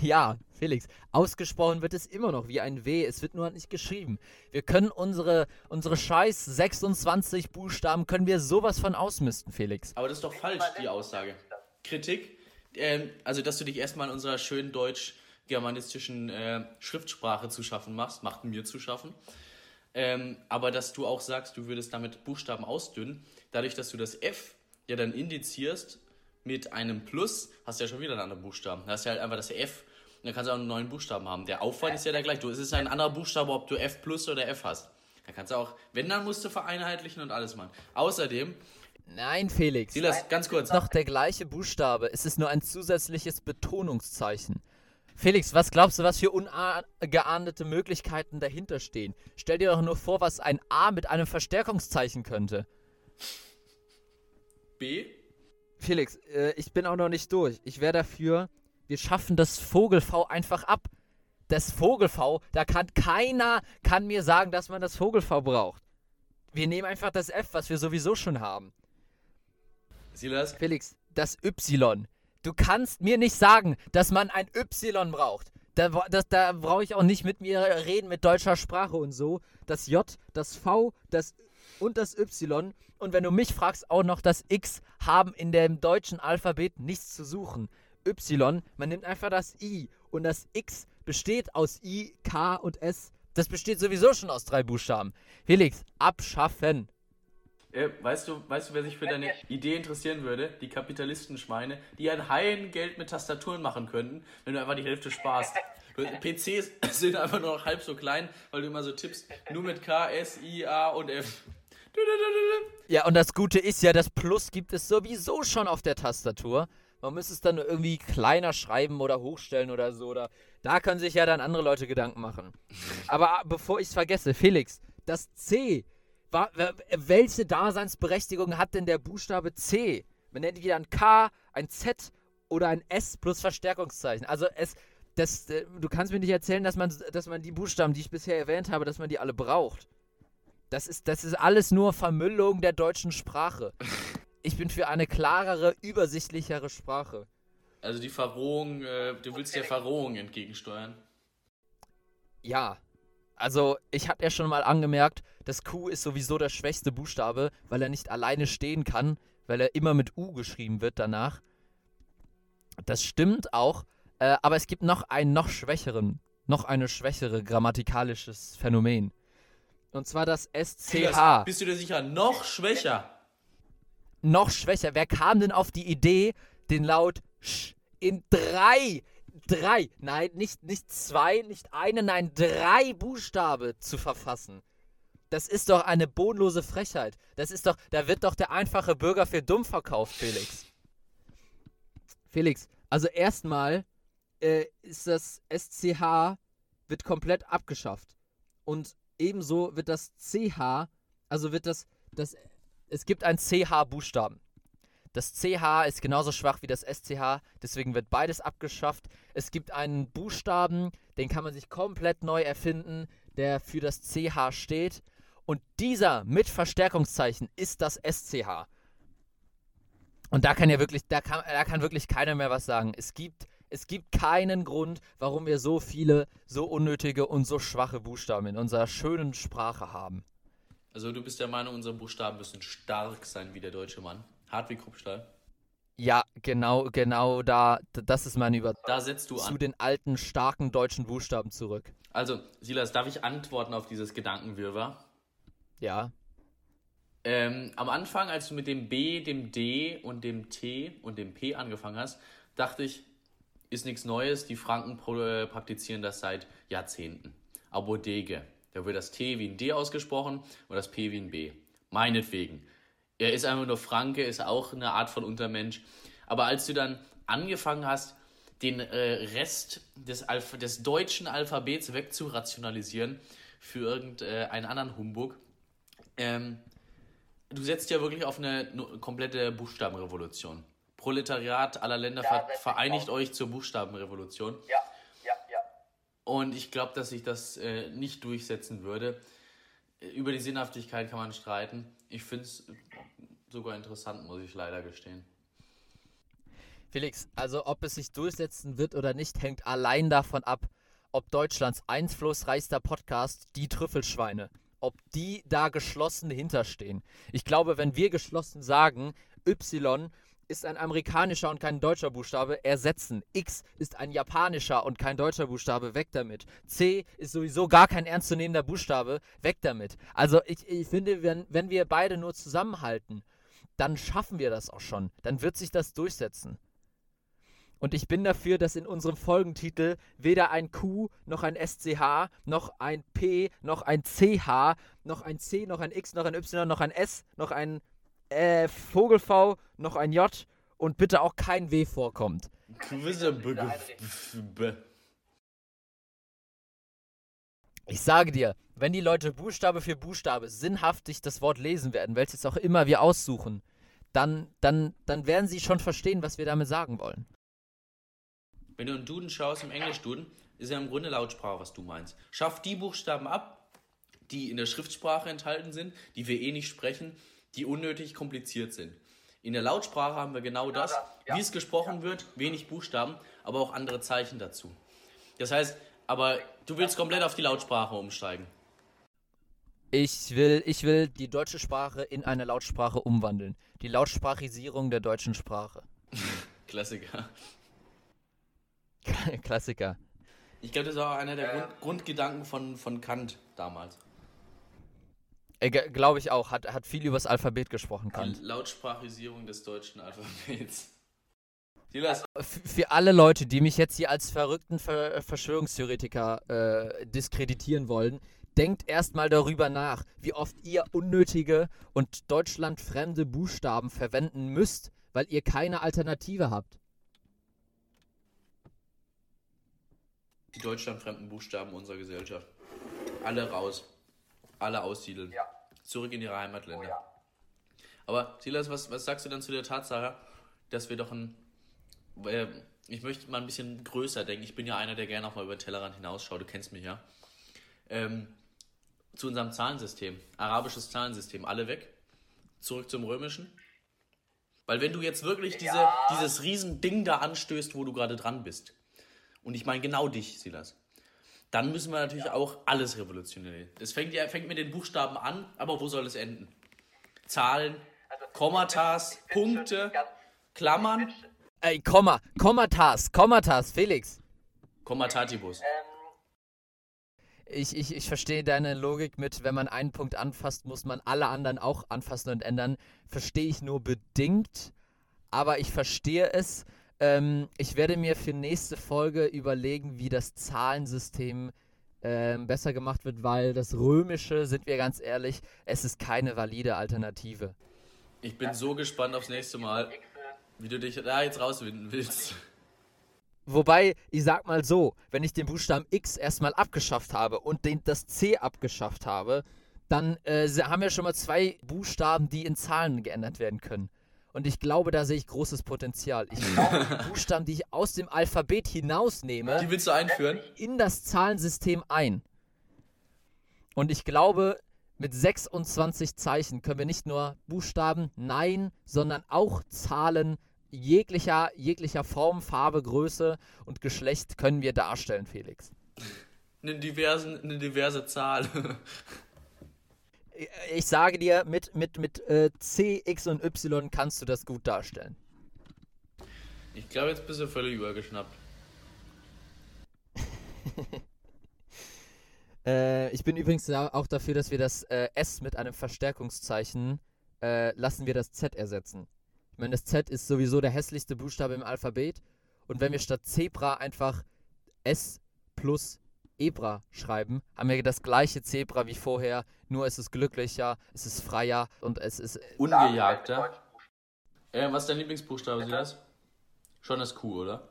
S1: Ja, Felix, ausgesprochen wird es immer noch wie ein W, es wird nur nicht geschrieben. Wir können unsere, unsere scheiß 26 Buchstaben, können wir sowas von ausmisten, Felix.
S2: Aber das ist doch falsch, die Aussage. Kritik, ähm, also dass du dich erstmal in unserer schönen deutsch-germanistischen äh, Schriftsprache zu schaffen machst, macht mir zu schaffen. Ähm, aber dass du auch sagst, du würdest damit Buchstaben ausdünnen, dadurch, dass du das F ja dann indizierst mit einem Plus hast du ja schon wieder einen anderen Buchstaben. Da hast du halt einfach das F und dann kannst du auch einen neuen Buchstaben haben. Der Aufwand ist ja der gleiche. Du, es ist ein anderer Buchstabe, ob du F plus oder F hast. Da kannst du auch, wenn, dann musst du vereinheitlichen und alles machen. Außerdem,
S1: Nein, Felix.
S2: Silas, ganz kurz.
S1: ist noch der gleiche Buchstabe. Es ist nur ein zusätzliches Betonungszeichen. Felix, was glaubst du, was für ungeahndete Möglichkeiten dahinter stehen? Stell dir doch nur vor, was ein A mit einem Verstärkungszeichen könnte.
S2: B,
S1: Felix, äh, ich bin auch noch nicht durch. Ich wäre dafür, wir schaffen das Vogel-V einfach ab. Das Vogel-V, da kann keiner kann mir sagen, dass man das Vogel-V braucht. Wir nehmen einfach das F, was wir sowieso schon haben.
S2: Silas,
S1: Felix, das Y. Du kannst mir nicht sagen, dass man ein Y braucht. Da, das, da brauche ich auch nicht mit mir reden mit deutscher Sprache und so. Das J, das V, das und das Y. Und wenn du mich fragst, auch noch das X haben in dem deutschen Alphabet nichts zu suchen. Y, man nimmt einfach das I. Und das X besteht aus I, K und S. Das besteht sowieso schon aus drei Buchstaben. Felix, abschaffen.
S2: äh, weißt, du, weißt du, wer sich für deine Idee interessieren würde? Die Kapitalistenschweine, die ein Heidengeld mit Tastaturen machen könnten, wenn du einfach die Hälfte sparst. [laughs] PCs [laughs] sind einfach nur noch halb so klein, weil du immer so tippst, nur mit K, S, I, A und F.
S1: Ja, und das Gute ist ja, das Plus gibt es sowieso schon auf der Tastatur. Man müsste es dann nur irgendwie kleiner schreiben oder hochstellen oder so. Oder da können sich ja dann andere Leute Gedanken machen. [laughs] Aber ah, bevor ich es vergesse, Felix, das C, welche Daseinsberechtigung hat denn der Buchstabe C? Man nennt ihn ein K, ein Z oder ein S plus Verstärkungszeichen. Also es, das, äh, du kannst mir nicht erzählen, dass man, dass man die Buchstaben, die ich bisher erwähnt habe, dass man die alle braucht. Das ist, das ist alles nur Vermüllung der deutschen Sprache. Ich bin für eine klarere, übersichtlichere Sprache.
S2: Also die Verrohung, äh, du willst der Verrohung entgegensteuern.
S1: Ja. Also, ich hatte ja schon mal angemerkt, das Q ist sowieso der schwächste Buchstabe, weil er nicht alleine stehen kann, weil er immer mit U geschrieben wird danach. Das stimmt auch, äh, aber es gibt noch einen noch schwächeren, noch eine schwächere grammatikalisches Phänomen. Und zwar das SCH.
S2: Bist du dir sicher? Noch schwächer.
S1: noch schwächer. Wer kam denn auf die Idee, den Laut Sch in drei, drei, nein, nicht, nicht zwei, nicht eine, nein, drei Buchstabe zu verfassen? Das ist doch eine bodenlose Frechheit. Das ist doch, da wird doch der einfache Bürger für dumm verkauft, Felix. Felix, also erstmal äh, ist das SCH wird komplett abgeschafft. Und ebenso wird das CH, also wird das, das es gibt einen CH-Buchstaben. Das CH ist genauso schwach wie das SCH, deswegen wird beides abgeschafft. Es gibt einen Buchstaben, den kann man sich komplett neu erfinden, der für das CH steht. Und dieser mit Verstärkungszeichen ist das SCH. Und da kann ja wirklich, da kann, da kann wirklich keiner mehr was sagen. Es gibt, es gibt keinen Grund, warum wir so viele, so unnötige und so schwache Buchstaben in unserer schönen Sprache haben.
S2: Also du bist der Meinung, unsere Buchstaben müssen stark sein wie der deutsche Mann. Hart wie Kruppstahl.
S1: Ja, genau, genau da, das ist meine Überzeugung.
S2: Da setzt du
S1: Zu
S2: an.
S1: den alten, starken deutschen Buchstaben zurück.
S2: Also, Silas, darf ich antworten auf dieses Gedankenwirrwarr?
S1: Ja.
S2: Ähm, am Anfang, als du mit dem B, dem D und dem T und dem P angefangen hast, dachte ich, ist nichts Neues. Die Franken äh, praktizieren das seit Jahrzehnten. Abodege. Da wird das T wie ein D ausgesprochen und das P wie ein B. Meinetwegen. Er ist einfach nur Franke, ist auch eine Art von Untermensch. Aber als du dann angefangen hast, den äh, Rest des, Alph des deutschen Alphabets wegzurationalisieren für irgendeinen anderen Humbug, ähm, du setzt ja wirklich auf eine komplette Buchstabenrevolution. Proletariat aller Länder ver vereinigt
S3: auf.
S2: euch zur Buchstabenrevolution.
S3: Ja, ja, ja.
S2: Und ich glaube, dass sich das äh, nicht durchsetzen würde. Äh, Über die Sinnhaftigkeit kann man streiten. Ich finde es sogar interessant, muss ich leider gestehen.
S1: Felix, also ob es sich durchsetzen wird oder nicht, hängt allein davon ab, ob Deutschlands einflussreichster Podcast, die Trüffelschweine, ob die da geschlossen hinterstehen. Ich glaube, wenn wir geschlossen sagen, Y ist ein amerikanischer und kein deutscher Buchstabe, ersetzen. X ist ein japanischer und kein deutscher Buchstabe, weg damit. C ist sowieso gar kein ernstzunehmender Buchstabe, weg damit. Also ich, ich finde, wenn, wenn wir beide nur zusammenhalten, dann schaffen wir das auch schon. Dann wird sich das durchsetzen. Und ich bin dafür, dass in unserem Folgentitel weder ein Q, noch ein SCH, noch ein P, noch ein CH, noch ein C, noch ein X, noch ein Y, noch ein S, noch ein äh, Vogel V, noch ein J und bitte auch kein W vorkommt. Ich sage dir, wenn die Leute Buchstabe für Buchstabe sinnhaftig das Wort lesen werden, welches auch immer wir aussuchen, dann, dann, dann werden sie schon verstehen, was wir damit sagen wollen.
S2: Wenn du einen Duden schaust, im Englisch-Duden, ist ja im Grunde Lautsprache, was du meinst. Schaff die Buchstaben ab, die in der Schriftsprache enthalten sind, die wir eh nicht sprechen, die unnötig kompliziert sind. In der Lautsprache haben wir genau das, wie es gesprochen wird, wenig Buchstaben, aber auch andere Zeichen dazu. Das heißt, aber du willst komplett auf die Lautsprache umsteigen.
S1: Ich will, ich will die deutsche Sprache in eine Lautsprache umwandeln. Die Lautsprachisierung der deutschen Sprache. [laughs]
S2: Klassiker. [laughs]
S1: Klassiker.
S2: Ich glaube, das war einer der Grund, Grundgedanken von, von Kant damals.
S1: Äh, Glaube ich auch. Hat, hat viel übers Alphabet gesprochen,
S2: Die
S1: Kant.
S2: Lautsprachisierung des deutschen Alphabets. [laughs]
S1: F für alle Leute, die mich jetzt hier als verrückten Ver Verschwörungstheoretiker äh, diskreditieren wollen, denkt erstmal darüber nach, wie oft ihr unnötige und deutschlandfremde Buchstaben verwenden müsst, weil ihr keine Alternative habt.
S2: die deutschlandfremden Buchstaben unserer Gesellschaft. Alle raus. Alle aussiedeln.
S3: Ja.
S2: Zurück in ihre Heimatländer.
S3: Oh ja.
S2: Aber Silas, was, was sagst du dann zu der Tatsache, dass wir doch ein. Äh, ich möchte mal ein bisschen größer denken. Ich bin ja einer, der gerne auch mal über den Tellerrand hinausschaut. Du kennst mich ja. Ähm, zu unserem Zahlensystem. Arabisches Zahlensystem. Alle weg. Zurück zum römischen. Weil wenn du jetzt wirklich diese,
S3: Ja.
S2: dieses Riesending da anstößt, wo du gerade dran bist, und ich meine genau dich, Silas, dann müssen wir natürlich auch alles revolutionieren. Es fängt, ja, fängt mit den Buchstaben an, aber wo soll es enden? Zahlen,
S3: Also,
S2: Kommatas, Punkte,
S3: ganz-
S2: Klammern,
S1: Ey, Komma, Kommatas, Kommatas, Felix.
S2: Kommatatibus.
S3: Ähm,
S1: Ich, ich, ich verstehe deine Logik mit, wenn man einen Punkt anfasst, muss man alle anderen auch anfassen und ändern. Verstehe ich nur bedingt, aber ich verstehe es. Ähm, ich werde mir für nächste Folge überlegen, wie das Zahlensystem ähm, besser gemacht wird, weil das Römische, sind wir ganz ehrlich, es ist keine valide Alternative.
S2: Ich bin so gespannt aufs nächste Mal, wie du dich da jetzt rauswinden willst.
S1: Wobei, ich sag mal so, wenn ich den Buchstaben X erstmal abgeschafft habe und den, das C abgeschafft habe, dann äh, haben wir schon mal zwei Buchstaben, die in Zahlen geändert werden können. Und ich glaube, da sehe ich großes Potenzial. Ich [laughs] glaube, die Buchstaben, die ich aus dem Alphabet hinausnehme,
S2: Die willst du einführen?
S1: in das Zahlensystem ein. Und ich glaube, mit 26 Zeichen können wir nicht nur Buchstaben, nein, sondern auch Zahlen jeglicher, jeglicher Form, Farbe, Größe und Geschlecht können wir darstellen, Felix.
S2: Eine, diversen, eine diverse Zahl.
S1: Ich sage dir, mit, mit, mit äh, C, X und Y kannst du das gut darstellen.
S2: Ich glaube, jetzt bist du völlig übergeschnappt. [laughs]
S1: Äh, ich bin übrigens auch dafür, dass wir das äh, S mit einem Verstärkungszeichen äh, lassen wir das Z ersetzen. Ich meine, das Z ist sowieso der hässlichste Buchstabe im Alphabet. Und wenn wir statt Zebra einfach S plus Ebra schreiben, haben wir das gleiche Zebra wie vorher, nur es ist glücklicher, es ist freier und es ist.
S2: Ungejagter. Äh, was ist dein Lieblingsbuchstabe, Silas? Schon das Q, oder?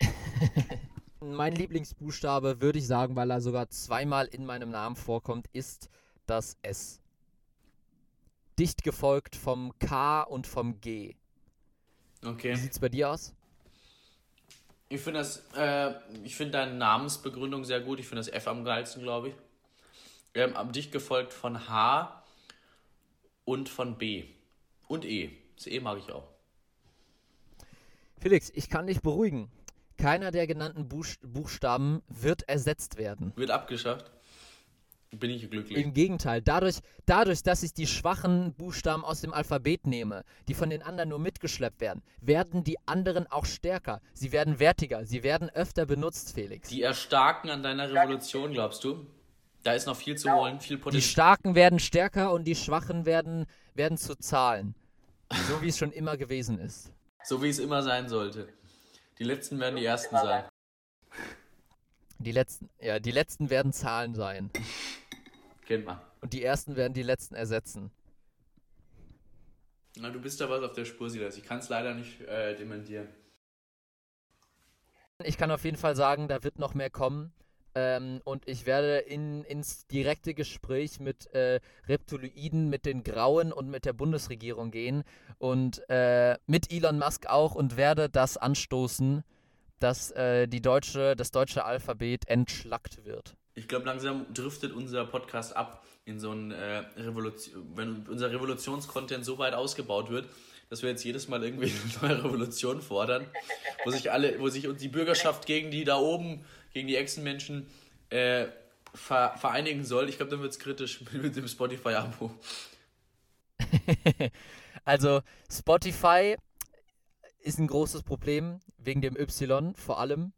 S2: [laughs]
S1: Mein Lieblingsbuchstabe, würde ich sagen, weil er sogar zweimal in meinem Namen vorkommt, ist das S. Dicht gefolgt vom K und vom G. Wie
S2: Okay.
S1: sieht's bei dir aus?
S2: Ich finde das, äh, ich finde deine Namensbegründung sehr gut. Ich finde das F am geilsten, glaube ich. Ähm, am dicht gefolgt von H und von B. Und E. Das E mag ich auch.
S1: Felix, ich kann dich beruhigen. Keiner der genannten Buch Buchstaben wird ersetzt werden.
S2: Wird abgeschafft. Bin ich glücklich.
S1: Im Gegenteil, dadurch, dadurch, dass ich die schwachen Buchstaben aus dem Alphabet nehme, die von den anderen nur mitgeschleppt werden, werden die anderen auch stärker. Sie werden wertiger, sie werden öfter benutzt, Felix.
S2: Die erstarken an deiner Revolution, glaubst du? Da ist noch viel zu holen, viel
S1: Die
S2: Potenzial.
S1: Starken werden stärker und die Schwachen werden, werden zu Zahlen. So wie es schon immer gewesen ist.
S2: So wie es immer sein sollte. Die letzten werden die ersten sein.
S1: Die letzten, ja, die letzten werden Zahlen sein.
S2: Kennt man.
S1: Und die ersten werden die letzten ersetzen.
S2: Na, du bist da was auf der Spur, Silas. Ich kann es leider nicht äh, dementieren.
S1: Ich kann auf jeden Fall sagen, da wird noch mehr kommen. Ähm, und ich werde in, ins direkte Gespräch mit äh, Reptiloiden, mit den Grauen und mit der Bundesregierung gehen und äh, mit Elon Musk auch und werde das anstoßen, dass äh, die deutsche, das deutsche Alphabet entschlackt wird.
S2: Ich glaube, langsam driftet unser Podcast ab in so ein äh, Revolution, wenn unser Revolutionscontent so weit ausgebaut wird, dass wir jetzt jedes Mal irgendwie [laughs] eine neue Revolution fordern, wo sich alle, wo sich uns die Bürgerschaft gegen die da oben, gegen die Echsenmenschen äh, ver vereinigen soll. Ich glaube, dann wird es kritisch [laughs] mit dem Spotify-Abo. [laughs]
S1: also Spotify ist ein großes Problem wegen dem Y vor allem.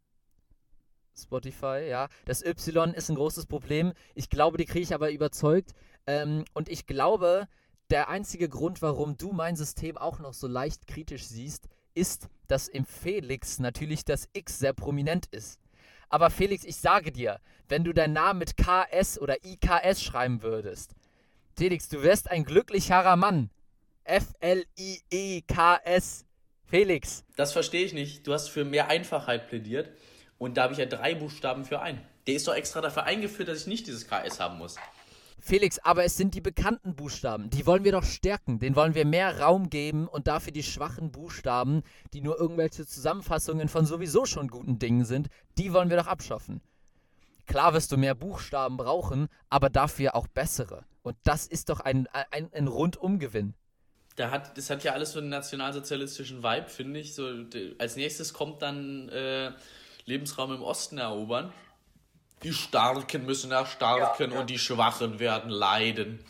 S1: Spotify, ja. Das Y ist ein großes Problem. Ich glaube, die kriege ich aber überzeugt. Ähm, und ich glaube, der einzige Grund, warum du mein System auch noch so leicht kritisch siehst, ist, dass im Felix natürlich das X sehr prominent ist. Aber Felix, ich sage dir, wenn du deinen Namen mit KS oder IKS schreiben würdest, Felix, du wärst ein glücklicherer Mann. F-L-I-E-K-S. Felix.
S2: Das verstehe ich nicht. Du hast für mehr Einfachheit plädiert und da habe ich ja drei Buchstaben für ein. Der ist doch extra dafür eingeführt, dass ich nicht dieses KS haben muss.
S1: Felix, aber es sind die bekannten Buchstaben. Die wollen wir doch stärken. Den wollen wir mehr Raum geben und dafür die schwachen Buchstaben, die nur irgendwelche Zusammenfassungen von sowieso schon guten Dingen sind, die wollen wir doch abschaffen. Klar wirst du mehr Buchstaben brauchen, aber dafür auch bessere. Und das ist doch ein, ein, ein Rundumgewinn.
S2: Da hat, das hat ja alles so einen nationalsozialistischen Vibe, finde ich. So, als nächstes kommt dann äh, Lebensraum im Osten erobern. Die Starken müssen erstarken
S3: Ja, ja.
S2: und die Schwachen werden leiden.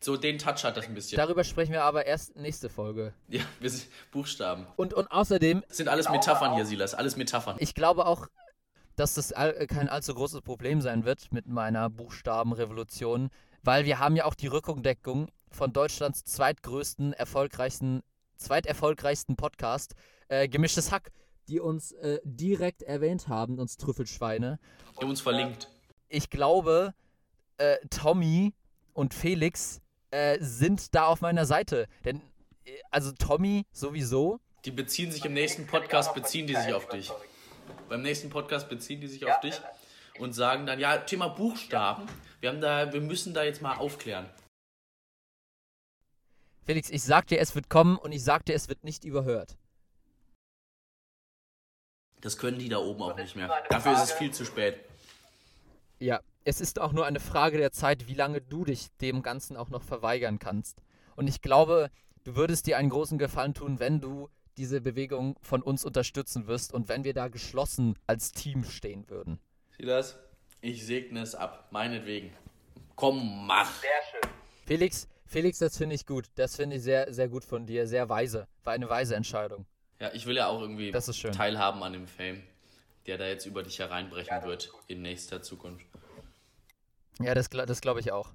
S2: So den Touch hat das ein bisschen.
S1: Darüber sprechen wir aber erst nächste Folge.
S2: ja, wir sind Buchstaben.
S1: Und, und außerdem,
S2: Das sind alles Metaphern hier, Silas. Alles Metaphern.
S1: ich glaube auch, dass das all, kein allzu großes Problem sein wird mit meiner Buchstabenrevolution, weil wir haben ja auch die Rückendeckung von Deutschlands zweitgrößten, erfolgreichsten, zweiterfolgreichsten Podcast, äh, Gemischtes Hack, die uns äh, direkt erwähnt haben, uns Trüffelschweine.
S2: Die haben uns verlinkt.
S1: Ich glaube, äh, Tommy und Felix äh, sind da auf meiner Seite. Denn, äh, also Tommy sowieso.
S2: Die beziehen sich im nächsten Podcast, beziehen die sich auf dich. Beim nächsten Podcast beziehen die sich auf dich und sagen dann, ja, Thema Buchstaben, wir haben da, wir müssen da jetzt mal aufklären.
S1: Felix, ich sag dir, es wird kommen und ich sag dir, es wird nicht überhört.
S2: Das können die da oben auch nicht mehr. Dafür ist es viel zu spät.
S1: Ja, es ist auch nur eine Frage der Zeit, wie lange du dich dem Ganzen auch noch verweigern kannst. Und ich glaube, du würdest dir einen großen Gefallen tun, wenn du diese Bewegung von uns unterstützen wirst und wenn wir da geschlossen als Team stehen würden.
S2: Sieh das? Ich segne es ab, meinetwegen. Komm, mach.
S3: Sehr schön.
S1: Felix, Felix, das finde ich gut. Das finde ich sehr, sehr gut von dir. Sehr weise. War eine weise Entscheidung.
S2: Ja, ich will ja auch irgendwie
S1: Das ist schön.
S2: teilhaben an dem Fame, der da jetzt über dich hereinbrechen wird in nächster Zukunft.
S1: Ja, das, das glaube ich auch.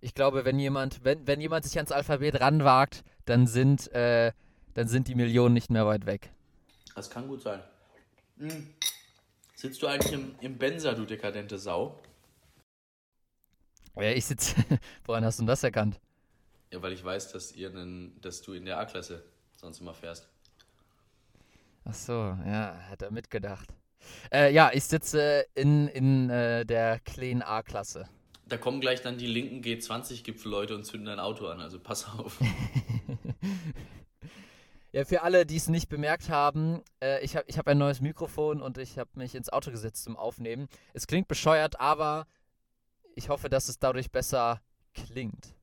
S1: Ich glaube, wenn jemand, wenn, wenn jemand sich ans Alphabet ranwagt, dann sind, äh, dann sind die Millionen nicht mehr weit weg.
S2: Das kann gut sein. Hm. Sitzt du eigentlich im, im Benzer, du dekadente Sau?
S1: Ja, ich sitze. [laughs] Woran hast du denn das erkannt?
S2: Ja, weil ich weiß, dass ihr einen, dass du in der A-Klasse sonst immer fährst.
S1: Ach so, ja, hat er mitgedacht. Äh, ja, ich sitze in, in äh, der kleinen A-Klasse.
S2: Da kommen gleich dann die linken G20-Gipfelleute und zünden dein Auto an, also pass auf. [laughs]
S1: Ja, für alle, die es nicht bemerkt haben, äh, ich habe ich hab ein neues Mikrofon und ich habe mich ins Auto gesetzt zum Aufnehmen. Es klingt bescheuert, aber ich hoffe, dass es dadurch besser klingt.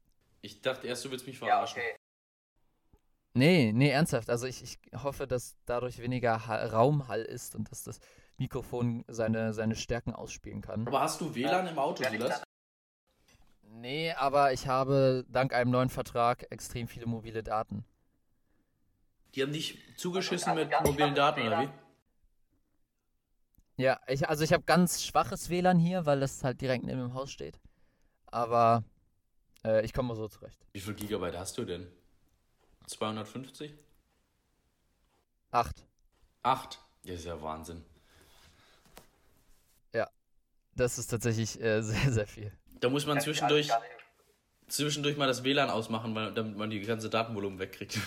S2: Ich dachte erst, du willst mich
S3: Ja,
S2: verarschen.
S3: okay.
S1: Nee, nee, ernsthaft. Also ich, ich hoffe, dass dadurch weniger ha Raumhall ist und dass das Mikrofon seine, seine Stärken ausspielen kann.
S2: Aber hast du WLAN im Auto, Silas?
S1: Nee, aber ich habe dank einem neuen Vertrag extrem viele mobile Daten.
S2: Die haben dich zugeschissen mit mobilen Daten, oder wie?
S1: Ja, ich, also ich habe ganz schwaches WLAN hier, weil das halt direkt neben dem Haus steht. Aber äh, ich komme so zurecht.
S2: Wie viel Gigabyte hast du denn? 250?
S1: Acht.
S2: 8? Das ist ja Wahnsinn.
S1: Das ist tatsächlich äh, [laughs] sehr, sehr viel.
S2: Da muss man zwischendurch, zwischendurch mal das WLAN ausmachen, weil, damit man die ganze Datenvolumen wegkriegt.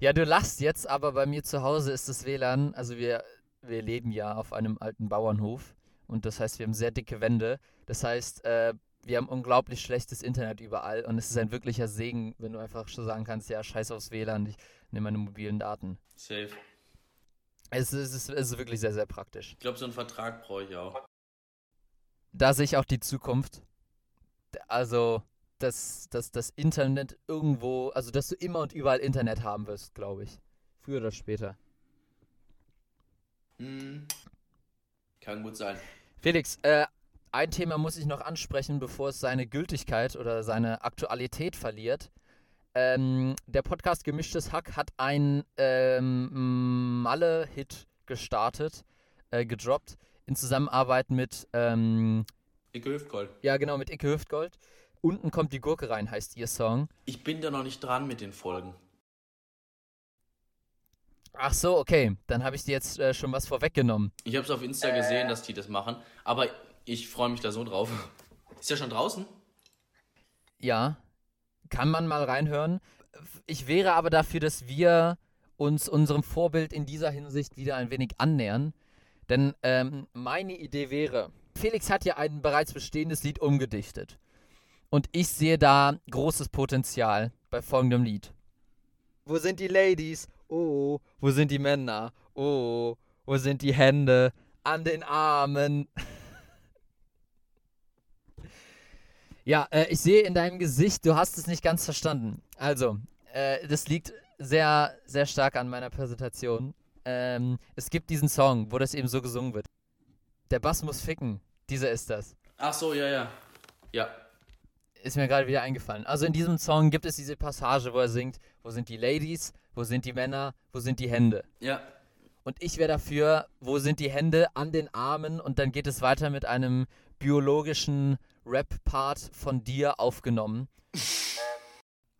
S1: Ja, du lachst jetzt, aber bei mir zu Hause ist das WLAN, also wir, wir leben ja auf einem alten Bauernhof und das heißt, wir haben sehr dicke Wände. Das heißt, äh, wir haben unglaublich schlechtes Internet überall und es ist ein wirklicher Segen, wenn du einfach so sagen kannst, ja, scheiß aufs WLAN, ich nehme meine mobilen Daten.
S2: Safe.
S1: Es ist, es ist, es ist wirklich sehr, sehr praktisch.
S2: Ich glaube, so einen Vertrag brauche ich auch.
S1: Da sehe ich auch die Zukunft. Also, dass, dass das Internet irgendwo, also dass du immer und überall Internet haben wirst, glaube ich. Früher oder später.
S2: Hm. Kann gut sein.
S1: Felix, äh, ein Thema muss ich noch ansprechen, bevor es seine Gültigkeit oder seine Aktualität verliert. Ähm, der Podcast Gemischtes Hack hat einen ähm, Malle-Hit gestartet, äh, gedroppt, in Zusammenarbeit mit, ähm,
S2: Icke Hüftgold.
S1: ja genau, mit Icke Hüftgold. Unten kommt die Gurke rein, heißt ihr Song.
S2: Ich bin da noch nicht dran mit den Folgen.
S1: Ach so, okay, dann habe ich dir jetzt äh, schon was vorweggenommen.
S2: Ich habe es auf Insta gesehen, dass die das machen, aber ich freue mich da so drauf. Ist ja schon draußen?
S1: Ja, kann man mal reinhören. Ich wäre aber dafür, dass wir uns unserem Vorbild in dieser Hinsicht wieder ein wenig annähern. Denn ähm, meine Idee wäre, Felix hat ja ein bereits bestehendes Lied umgedichtet. Und ich sehe da großes Potenzial bei folgendem Lied. Wo sind die Ladies? Oh, wo sind die Männer? Oh, wo sind die Hände an den Armen? [laughs] Ja, äh, ich sehe in deinem Gesicht, du hast es nicht ganz verstanden. Also, äh, das liegt sehr, sehr stark an meiner Präsentation. Ähm, es gibt diesen Song, wo das eben so gesungen wird. Der Bass muss ficken. Dieser ist das.
S2: Ach so, ja, ja. Ja.
S1: Ist mir gerade wieder eingefallen. Also in diesem Song gibt es diese Passage, wo er singt, wo sind die Ladies, wo sind die Männer, wo sind die Hände.
S2: Ja.
S1: Und ich wäre dafür, wo sind die Hände an den Armen und dann geht es weiter mit einem biologischen Rap-Part von dir aufgenommen.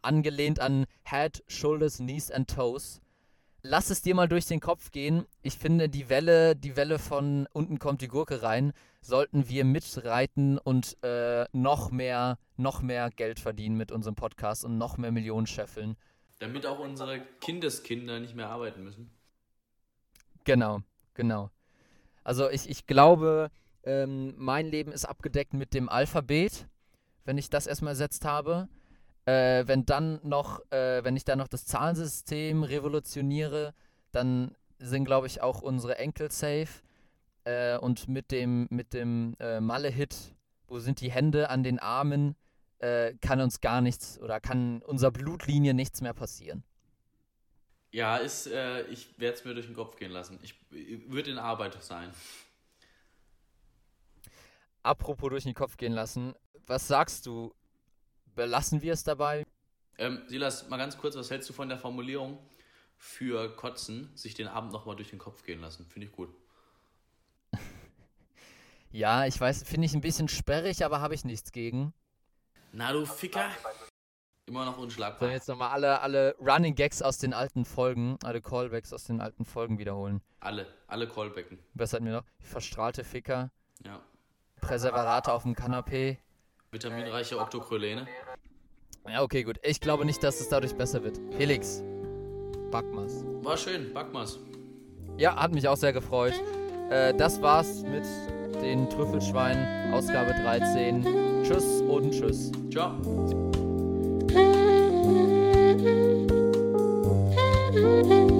S1: Angelehnt an Head, Shoulders, Knees and Toes. Lass es dir mal durch den Kopf gehen. Ich finde, die Welle, die Welle von unten kommt die Gurke rein, sollten wir mitreiten und äh, noch mehr, noch mehr Geld verdienen mit unserem Podcast und noch mehr Millionen scheffeln.
S2: Damit auch unsere Kindeskinder nicht mehr arbeiten müssen.
S1: Genau, genau. Also ich, ich glaube, ähm, mein Leben ist abgedeckt mit dem Alphabet, wenn ich das erstmal ersetzt habe. Äh, wenn dann noch, äh, wenn ich dann noch das Zahlensystem revolutioniere, dann sind, glaube ich, auch unsere Enkel safe. Äh, und mit dem, mit dem äh, Malle-Hit, wo sind die Hände an den Armen, äh, kann uns gar nichts oder kann unserer Blutlinie nichts mehr passieren.
S2: Ja, ist, äh, ich werde es mir durch den Kopf gehen lassen. Ich, ich würde in Arbeit sein.
S1: Apropos durch den Kopf gehen lassen, was sagst du? Belassen wir es dabei?
S2: Ähm, Silas, mal ganz kurz, was hältst du von der Formulierung für Kotzen, sich den Abend nochmal durch den Kopf gehen lassen? Finde ich gut. [laughs]
S1: Ja, ich weiß, finde ich ein bisschen sperrig, aber habe ich nichts gegen.
S2: Na du Ficker. Immer noch unschlagbar.
S1: jetzt nochmal alle, alle Running Gags aus den alten Folgen, alle Callbacks aus den alten Folgen wiederholen.
S2: Alle, alle Callbacken.
S1: Was hatten wir noch? Verstrahlte Ficker,
S2: Ja.
S1: Präserverate auf dem Kanapee.
S2: Vitaminreiche Oktokrylene.
S1: Ja, okay, gut. Ich glaube nicht, dass es dadurch besser wird. Helix. Backmas.
S2: War schön, Backmas.
S1: Ja, hat mich auch sehr gefreut. Äh, das war's mit den Trüffelschweinen, Ausgabe 13. Tschüss und tschüss. Ciao.
S2: Ciao.